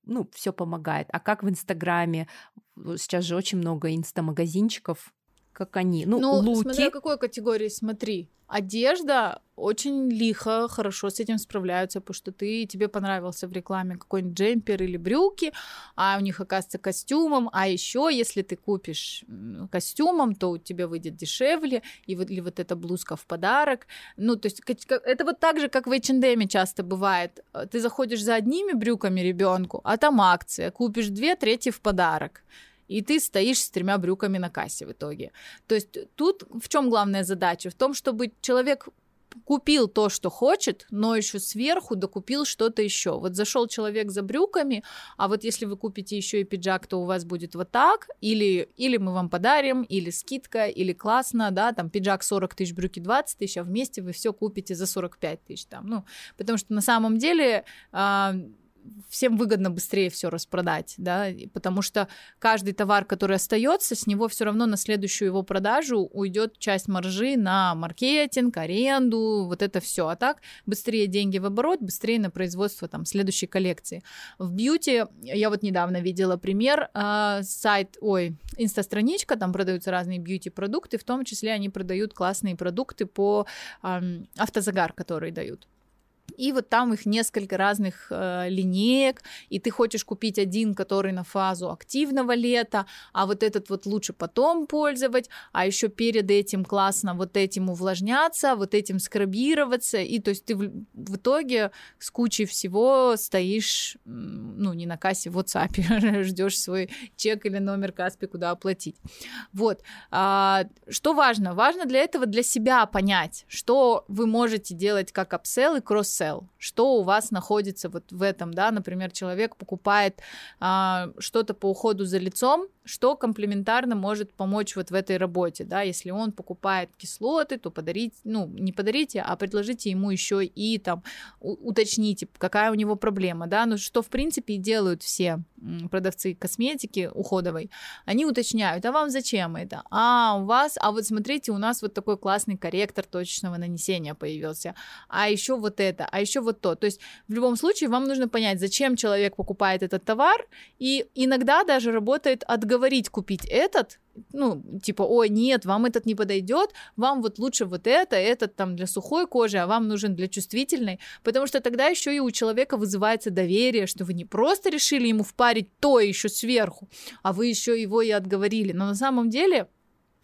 ну, все помогает. А как в Инстаграме? Сейчас же очень много инстамагазинчиков, как они. Ну, ну луки. смотря какой категории смотри. Одежда очень лихо, хорошо с этим справляются, потому что ты, тебе понравился в рекламе какой-нибудь джемпер или брюки, а у них, оказывается, костюмом, а еще, если ты купишь костюмом, то у тебя выйдет дешевле, и вот, или вот эта блузка в подарок. Ну, то есть это вот так же, как в H&M часто бывает. Ты заходишь за одними брюками ребенку, а там акция, купишь две, третьи в подарок и ты стоишь с тремя брюками на кассе в итоге. То есть тут в чем главная задача? В том, чтобы человек купил то, что хочет, но еще сверху докупил что-то еще. Вот зашел человек за брюками, а вот если вы купите еще и пиджак, то у вас будет вот так, или, или мы вам подарим, или скидка, или классно, да, там пиджак 40 тысяч, брюки 20 тысяч, а вместе вы все купите за 45 тысяч там, ну, потому что на самом деле э, всем выгодно быстрее все распродать, да, потому что каждый товар, который остается, с него все равно на следующую его продажу уйдет часть маржи на маркетинг, аренду, вот это все. А так быстрее деньги в оборот, быстрее на производство там следующей коллекции. В бьюти я вот недавно видела пример, э, сайт, ой, инстастраничка, там продаются разные бьюти-продукты, в том числе они продают классные продукты по э, автозагар, которые дают и вот там их несколько разных э, линеек, и ты хочешь купить один, который на фазу активного лета, а вот этот вот лучше потом пользовать, а еще перед этим классно вот этим увлажняться, вот этим скрабироваться, и то есть ты в, в итоге с кучей всего стоишь, ну, не на кассе, в WhatsApp, ждешь свой чек или номер Каспи, куда оплатить. Вот. А, что важно? Важно для этого для себя понять, что вы можете делать как апсел и кросс upsell, что у вас находится вот в этом, да, например, человек покупает а, что-то по уходу за лицом, что комплементарно может помочь вот в этой работе, да, если он покупает кислоты, то подарить, ну, не подарите, а предложите ему еще и там уточните, какая у него проблема, да, ну, что в принципе и делают все продавцы косметики уходовой, они уточняют, а вам зачем это? А, у вас, а вот смотрите, у нас вот такой классный корректор точечного нанесения появился, а еще вот это, а еще вот то, то есть в любом случае вам нужно понять, зачем человек покупает этот товар, и иногда даже работает отговор уговорить купить этот, ну, типа, ой, нет, вам этот не подойдет, вам вот лучше вот это, этот там для сухой кожи, а вам нужен для чувствительной, потому что тогда еще и у человека вызывается доверие, что вы не просто решили ему впарить то еще сверху, а вы еще его и отговорили. Но на самом деле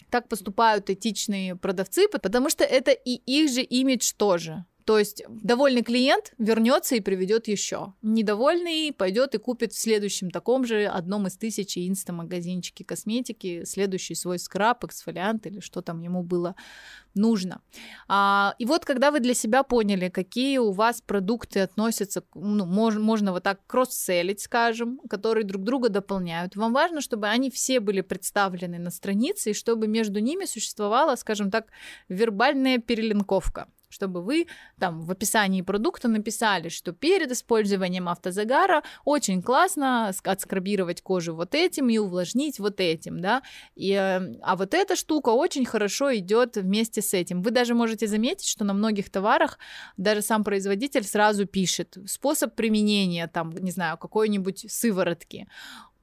так поступают этичные продавцы, потому что это и их же имидж тоже. То есть довольный клиент вернется и приведет еще. Недовольный пойдет и купит в следующем таком же одном из тысячи инста-магазинчики косметики следующий свой скраб, эксфолиант или что там ему было нужно. А, и вот когда вы для себя поняли, какие у вас продукты относятся, ну, мож, можно вот так кросс-селить, скажем, которые друг друга дополняют, вам важно, чтобы они все были представлены на странице и чтобы между ними существовала, скажем так, вербальная перелинковка чтобы вы там в описании продукта написали, что перед использованием автозагара очень классно отскрабировать кожу вот этим и увлажнить вот этим, да, и, э, а вот эта штука очень хорошо идет вместе с этим. Вы даже можете заметить, что на многих товарах даже сам производитель сразу пишет способ применения, там, не знаю, какой-нибудь сыворотки.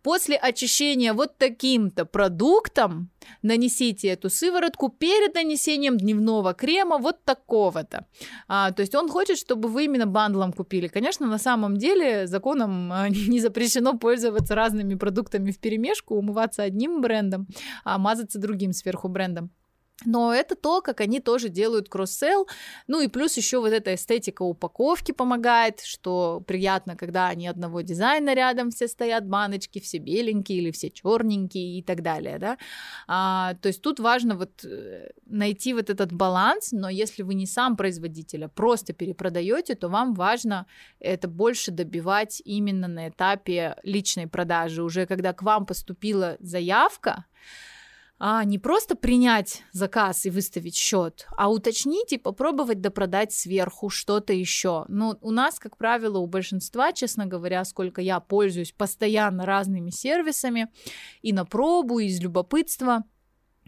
После очищения вот таким-то продуктом нанесите эту сыворотку перед нанесением дневного крема вот такого-то. А, то есть он хочет, чтобы вы именно бандлом купили. Конечно, на самом деле законом а, не запрещено пользоваться разными продуктами в перемешку, умываться одним брендом, а мазаться другим сверху брендом. Но это то, как они тоже делают кросс-селл. Ну и плюс еще вот эта эстетика упаковки помогает, что приятно, когда они одного дизайна рядом все стоят, баночки все беленькие или все черненькие и так далее, да. А, то есть тут важно вот э, найти вот этот баланс, но если вы не сам производитель, а просто перепродаете, то вам важно это больше добивать именно на этапе личной продажи. Уже когда к вам поступила заявка, а не просто принять заказ и выставить счет, а уточнить и попробовать допродать сверху что-то еще. Но у нас, как правило, у большинства, честно говоря, сколько я пользуюсь постоянно разными сервисами, и на пробу, и из любопытства –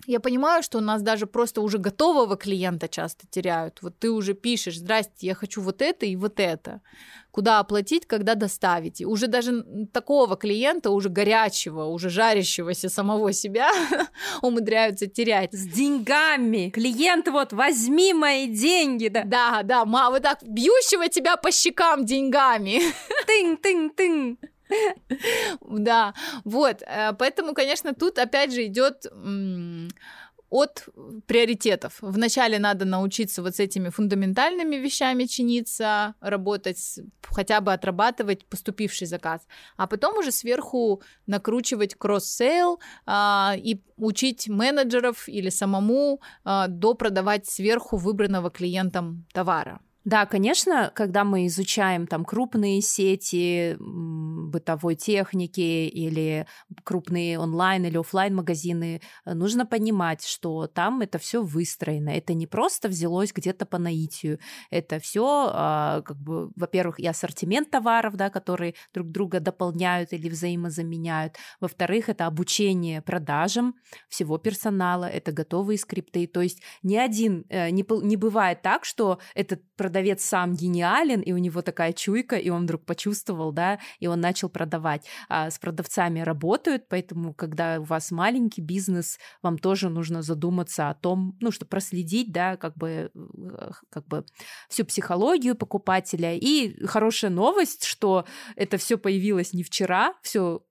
я понимаю, что у нас даже просто уже готового клиента часто теряют. Вот ты уже пишешь, здрасте, я хочу вот это и вот это. Куда оплатить, когда доставить. И уже даже такого клиента, уже горячего, уже жарящегося самого себя умудряются терять. С деньгами. Клиент вот, возьми мои деньги. Да, да, да ма, вот так бьющего тебя по щекам деньгами. Тынь-тынь-тынь. Да, вот, э, поэтому, конечно, тут опять же идет от приоритетов. Вначале надо научиться вот с этими фундаментальными вещами чиниться, работать, хотя бы отрабатывать поступивший заказ, а потом уже сверху накручивать cross-sell а, и учить менеджеров или самому а, допродавать сверху выбранного клиентом товара. Да, конечно, когда мы изучаем там крупные сети бытовой техники или крупные онлайн или офлайн магазины, э, нужно понимать, что там это все выстроено. Это не просто взялось где-то по наитию. Это все, а, как бы, во-первых, и ассортимент товаров, да, которые друг друга дополняют или взаимозаменяют. Во-вторых, это обучение продажам всего персонала, это готовые скрипты. То есть ни один, э, не, не бывает так, что этот продавец сам гениален, и у него такая чуйка, и он вдруг почувствовал, да, и он начал продавать. А с продавцами работают, поэтому, когда у вас маленький бизнес, вам тоже нужно задуматься о том, ну, что проследить, да, как бы, э, как бы всю психологию покупателя. И хорошая новость, что это все появилось не вчера, все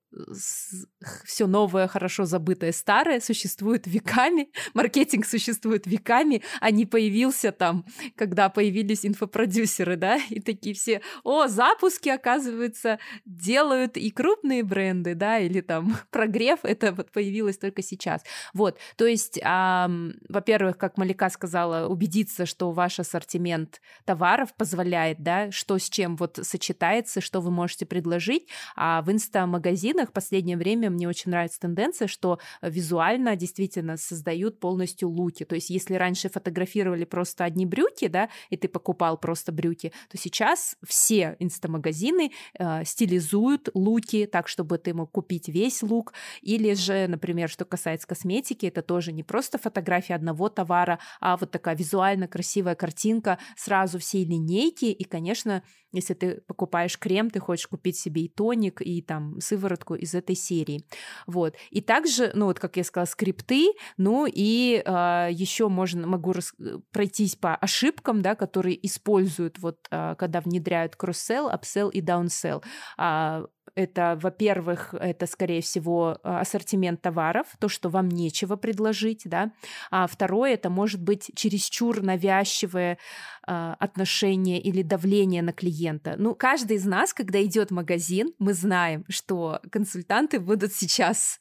все новое, хорошо забытое старое существует веками, маркетинг существует веками, а не появился там, когда появились инфопродюсеры, да, и такие все, о, запуски, оказывается, делают и крупные бренды, да, или там прогрев, это вот появилось только сейчас. Вот, то есть, эм, во-первых, как Малика сказала, убедиться, что ваш ассортимент товаров позволяет, да, что с чем вот сочетается, что вы можете предложить, а в инста-магазинах магазинах в последнее время мне очень нравится тенденция, что визуально действительно создают полностью луки. То есть если раньше фотографировали просто одни брюки, да, и ты покупал просто брюки, то сейчас все инстамагазины э, стилизуют луки так, чтобы ты мог купить весь лук. Или же, например, что касается косметики, это тоже не просто фотография одного товара, а вот такая визуально красивая картинка, сразу всей линейки. И, конечно, Если ты покупаешь крем, ты хочешь купить себе и тоник, и там сыворотку из этой серии. Вот. И также, ну вот, как я сказала, скрипты, ну и э, а, еще можно, могу рас... пройтись по ошибкам, да, которые используют вот, э, когда внедряют cross-sell, upsell и downsell. Э, это, во-первых, это, скорее всего, а, ассортимент товаров, то, что вам нечего предложить, да. А второе, это может быть чересчур навязчивое э, отношение или давление на клиента. Ну, каждый из нас, когда идет в магазин, мы знаем, что консультанты будут сейчас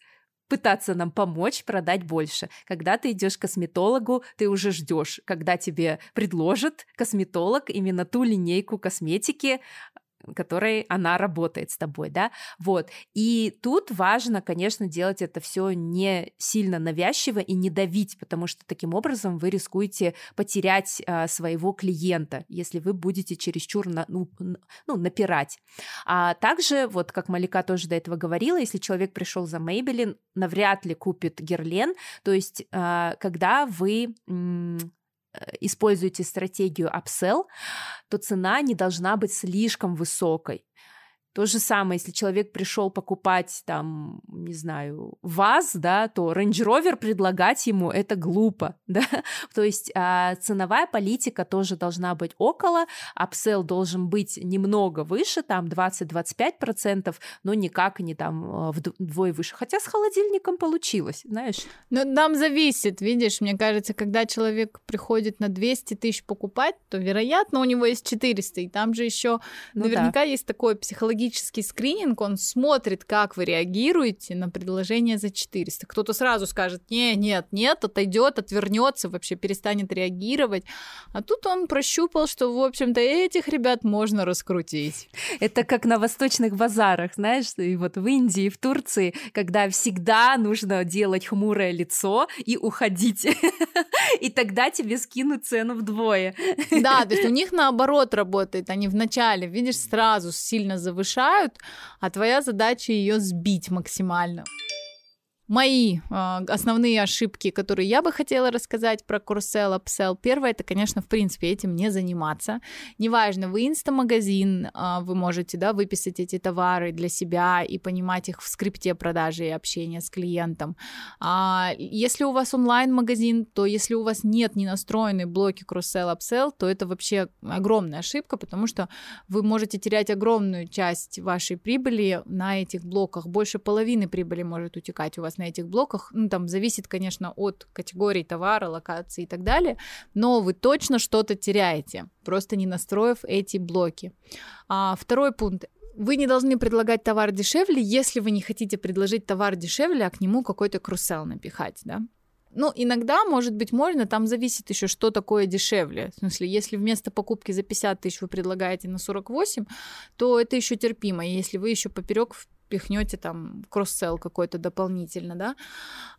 пытаться нам помочь продать больше. Когда ты идешь к косметологу, ты уже ждешь, когда тебе предложит косметолог именно ту линейку косметики, которой она работает с тобой, да, вот. И тут важно, конечно, делать это все не сильно навязчиво и не давить, потому что таким образом вы рискуете потерять а, своего клиента, если вы будете чересчур на, ну, ну, напирать. А также, вот как Малика тоже до этого говорила, если человек пришел за Мейбелин, навряд ли купит Герлен, то есть а, когда вы Э, используете стратегию upsell, то цена не должна быть слишком высокой. То же самое, если человек пришел покупать там, не знаю, ВАЗ, да, то Range Rover предлагать ему это глупо, да. То есть а, ценовая политика тоже должна быть около, апсел должен быть немного выше, там 20-25%, но никак не там а, вдвое выше. Хотя с холодильником получилось, знаешь. Ну, нам зависит, видишь, мне кажется, когда человек приходит на 200 тысяч покупать, то, вероятно, у него есть 400, и там же еще ну, наверняка да. есть такое психологическое психологический скрининг, он смотрит, как вы реагируете на предложение за 400. Кто-то сразу скажет, не, нет, нет, отойдет, отвернется, вообще перестанет реагировать. А тут он прощупал, что, в общем-то, этих ребят можно раскрутить. Это как на восточных базарах, знаешь, и вот в Индии, в Турции, когда всегда нужно делать хмурое лицо и уходить. И тогда тебе скинут цену вдвое. Да, то есть у них наоборот работает. Они вначале, видишь, сразу сильно завышают повышают, а твоя задача ее сбить максимально мои э, основные ошибки, которые я бы хотела рассказать про курсел, апсел. Первое, это, конечно, в принципе, этим не заниматься. Неважно, вы инстамагазин, э, вы можете, да, выписать эти товары для себя и понимать их в скрипте продажи и общения с клиентом. А если у вас онлайн-магазин, то если у вас нет не настроенной блоки курсел, апсел, то это вообще огромная ошибка, потому что вы можете терять огромную часть вашей прибыли на этих блоках. Больше половины прибыли может утекать у вас на этих блоках. Ну, там зависит, конечно, от категории товара, локации и так далее, но вы точно что-то теряете, просто не настроив эти блоки. А, второй пункт вы не должны предлагать товар дешевле, если вы не хотите предложить товар дешевле, а к нему какой-то крусел напихать, да? Ну, иногда, может быть, можно, там зависит еще, что такое дешевле. В смысле, если вместо покупки за 50 тысяч вы предлагаете на 48, то это еще терпимо. Если вы еще поперек пихнете там кросс-селл какой-то дополнительно, да.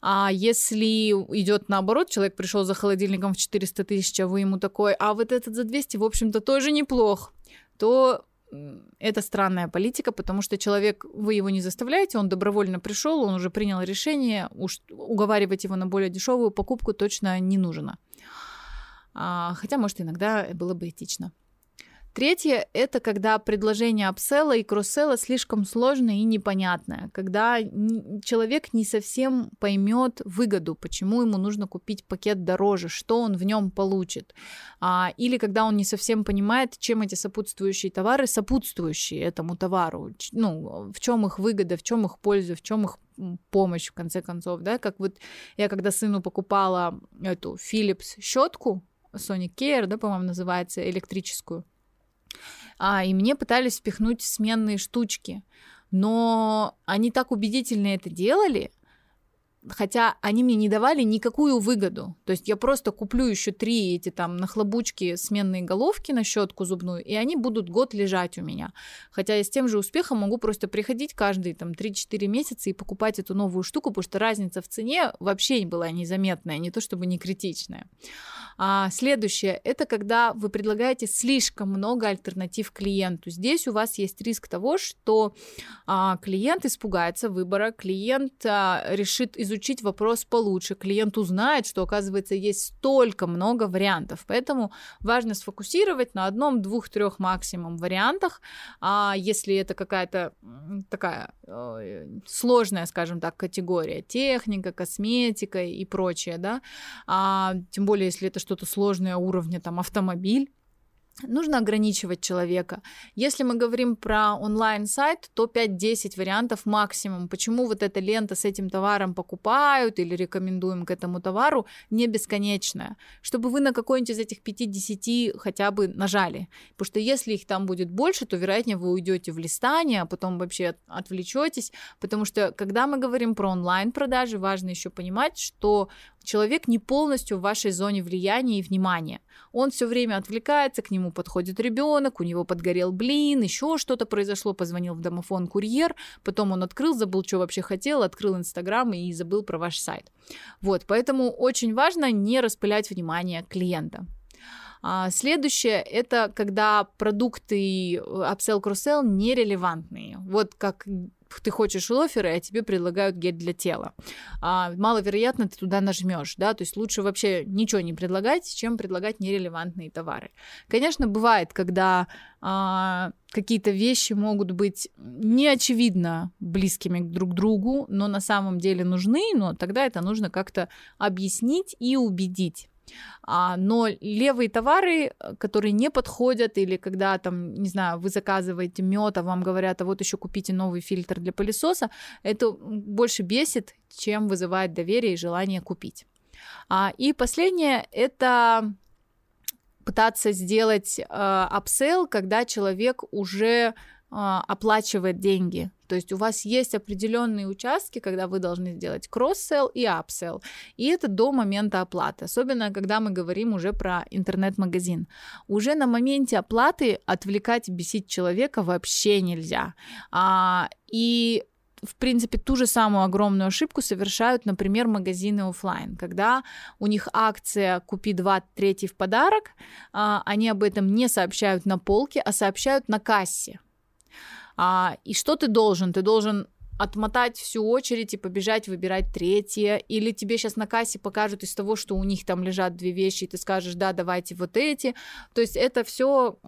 А если идет наоборот, человек пришел за холодильником в 400 тысяч, а вы ему такой, а вот этот за 200, в общем-то, тоже неплох, то это странная политика, потому что человек, вы его не заставляете, он добровольно пришел, он уже принял решение, уж уговаривать его на более дешевую покупку точно не нужно. А, хотя, может, иногда было бы этично. Третье – это когда предложение апселла и кросселла слишком сложное и непонятное, когда человек не совсем поймет выгоду, почему ему нужно купить пакет дороже, что он в нем получит, а, или когда он не совсем понимает, чем эти сопутствующие товары сопутствующие этому товару, ну, в чем их выгода, в чем их польза, в чем их помощь в конце концов, да, как вот я когда сыну покупала эту Philips щетку, Sonic Care, да, по-моему, называется, электрическую, а, и мне пытались впихнуть сменные штучки. Но они так убедительно это делали, хотя они мне не давали никакую выгоду. То есть я просто куплю еще три эти там нахлобучки сменные головки на щетку зубную, и они будут год лежать у меня. Хотя я с тем же успехом могу просто приходить каждые там 3-4 месяца и покупать эту новую штуку, потому что разница в цене вообще была незаметная, не то чтобы не критичная. А следующее – это когда вы предлагаете слишком много альтернатив клиенту. Здесь у вас есть риск того, что а, клиент испугается выбора, клиент а, решит изучить изучить вопрос получше. Клиент узнает, что, оказывается, есть столько много вариантов. Поэтому важно сфокусировать на одном, двух, трех максимум вариантах. А если это какая-то такая э, сложная, скажем так, категория, техника, косметика и прочее, да, а, тем более, если это что-то сложное уровня, там, автомобиль, нужно ограничивать человека. Если мы говорим про онлайн-сайт, то 5-10 вариантов максимум. Почему вот эта лента с этим товаром покупают или рекомендуем к этому товару не бесконечная. Чтобы вы на какой-нибудь из этих 5-10 хотя бы нажали. Потому что если их там будет больше, то, вероятнее, вы уйдете в листание, а потом вообще отвлечетесь. Потому что, когда мы говорим про онлайн-продажи, важно еще понимать, что Человек не полностью в вашей зоне влияния и внимания. Он все время отвлекается, к нему подходит ребенок, у него подгорел блин, еще что-то произошло, позвонил в домофон курьер, потом он открыл, забыл, что вообще хотел, открыл Инстаграм и забыл про ваш сайт. Вот, поэтому очень важно не распылять внимание клиента. А следующее – это когда продукты upsell, cross-sell нерелевантные. Вот как ты хочешь лоферы, а тебе предлагают гель для тела. А, маловероятно, ты туда нажмешь, да, то есть лучше вообще ничего не предлагать, чем предлагать нерелевантные товары. Конечно, бывает, когда а, какие-то вещи могут быть неочевидно близкими друг к другу, но на самом деле нужны, но тогда это нужно как-то объяснить и убедить. А, но левые товары, которые не подходят, или когда там, не знаю, вы заказываете мед, а вам говорят, а вот еще купите новый фильтр для пылесоса, это больше бесит, чем вызывает доверие и желание купить. А, и последнее это пытаться сделать э, upsell, когда человек уже оплачивает деньги. То есть у вас есть определенные участки, когда вы должны сделать cross-sell и upsell. И это до момента оплаты. Особенно, когда мы говорим уже про интернет-магазин. Уже на моменте оплаты отвлекать и бесить человека вообще нельзя. А, и в принципе, ту же самую огромную ошибку совершают, например, магазины офлайн, когда у них акция «Купи два третий в подарок», а, они об этом не сообщают на полке, а сообщают на кассе. А, и что ты должен? Ты должен отмотать всю очередь и побежать выбирать третье, или тебе сейчас на кассе покажут из того, что у них там лежат две вещи, и ты скажешь, да, давайте вот эти. То есть это все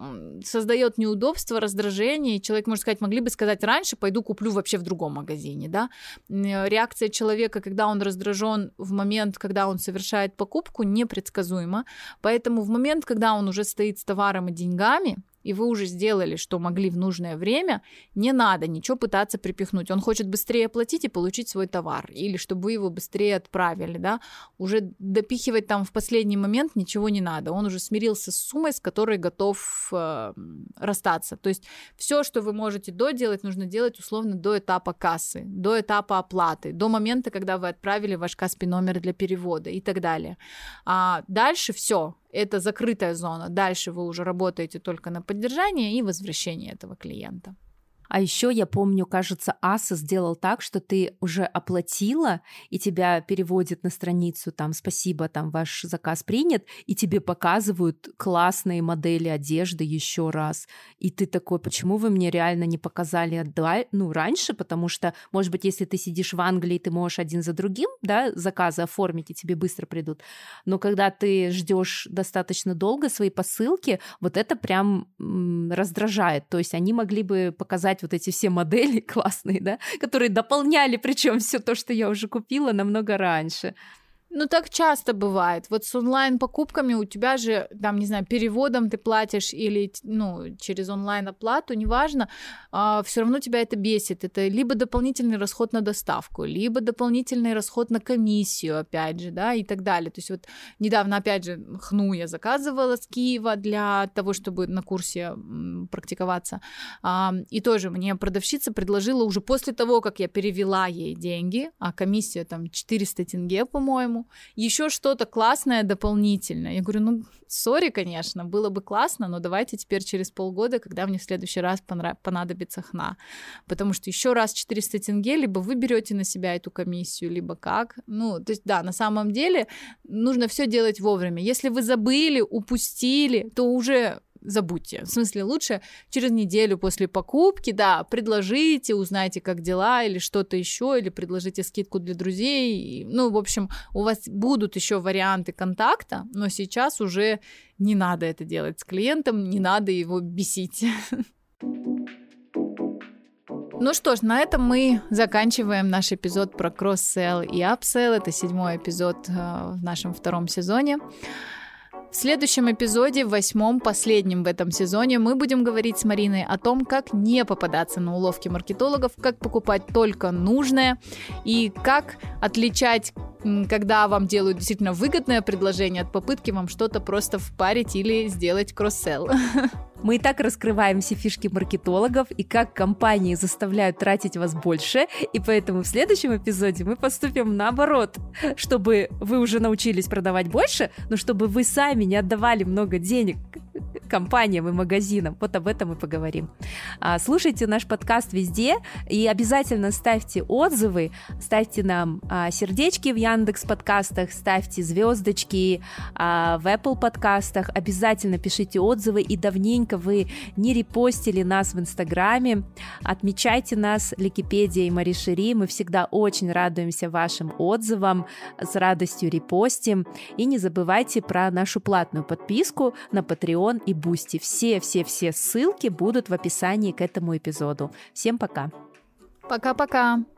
создает неудобство, раздражение, и человек может сказать, могли бы сказать раньше, пойду куплю вообще в другом магазине, да. Реакция человека, когда он раздражен в момент, когда он совершает покупку, непредсказуема, поэтому в момент, когда он уже стоит с товаром и деньгами, и вы уже сделали, что могли в нужное время, не надо ничего пытаться припихнуть. Он хочет быстрее оплатить и получить свой товар, или чтобы вы его быстрее отправили, да, уже допихивать там в последний момент ничего не надо. Он уже смирился с суммой, с которой готов э, расстаться. То есть все, что вы можете доделать, нужно делать условно до этапа кассы, до этапа оплаты, до момента, когда вы отправили ваш Каспи номер для перевода и так далее. А дальше все, это закрытая зона. Дальше вы уже работаете только на поддержание и возвращение этого клиента. А еще я помню, кажется, Аса сделал так, что ты уже оплатила, и тебя переводит на страницу там «Спасибо, там ваш заказ принят», и тебе показывают классные модели одежды еще раз. И ты такой, почему вы мне реально не показали ну, раньше? Потому что, может быть, если ты сидишь в Англии, ты можешь один за другим да, заказы оформить, и тебе быстро придут. Но когда ты ждешь достаточно долго свои посылки, вот это прям раздражает. То есть они могли бы показать вот эти все модели классные, да, которые дополняли причем все то, что я уже купила намного раньше. Ну, так часто бывает. Вот с онлайн-покупками у тебя же, там, не знаю, переводом ты платишь или, ну, через онлайн-оплату, неважно, а, все равно тебя это бесит. Это либо дополнительный расход на доставку, либо дополнительный расход на комиссию, опять же, да, и так далее. То есть вот недавно, опять же, хну я заказывала с Киева для того, чтобы на курсе практиковаться. А, и тоже мне продавщица предложила уже после того, как я перевела ей деньги, а комиссия там 400 тенге, по-моему, еще что-то классное дополнительное. Я говорю, ну, сори, конечно, было бы классно, но давайте теперь через полгода, когда мне в следующий раз понадобится хна. Потому что еще раз 400 тенге, либо вы берете на себя эту комиссию, либо как. Ну, то есть, да, на самом деле нужно все делать вовремя. Если вы забыли, упустили, то уже забудьте. В смысле, лучше через неделю после покупки, да, предложите, узнайте, как дела, или что-то еще, или предложите скидку для друзей. Ну, в общем, у вас будут еще варианты контакта, но сейчас уже не надо это делать с клиентом, не надо его бесить. Ну что ж, на этом мы заканчиваем наш эпизод про cross-sell и upsell. Это седьмой эпизод э, в нашем втором сезоне. В следующем эпизоде, в восьмом, последнем в этом сезоне, мы будем говорить с Мариной о том, как не попадаться на уловки маркетологов, как покупать только нужное и как отличать когда вам делают действительно выгодное предложение от попытки вам что-то просто впарить или сделать кросс-селл. Мы и так раскрываем все фишки маркетологов и как компании заставляют тратить вас больше, и поэтому в следующем эпизоде мы поступим наоборот, чтобы вы уже научились продавать больше, но чтобы вы сами не отдавали много денег компаниям и магазинам. Вот об этом мы поговорим. А, слушайте наш подкаст везде и обязательно ставьте отзывы, ставьте нам а, сердечки в Яндекс подкастах, ставьте звездочки а, в Apple подкастах, обязательно пишите отзывы и давненько вы не репостили нас в Инстаграме, отмечайте нас Ликипедия и Маришери, мы всегда очень радуемся вашим отзывам, с радостью репостим и не забывайте про нашу платную подписку на Patreon и Boosty. Все-все-все ссылки будут в описании к этому эпизоду. Всем пока! Пока-пока!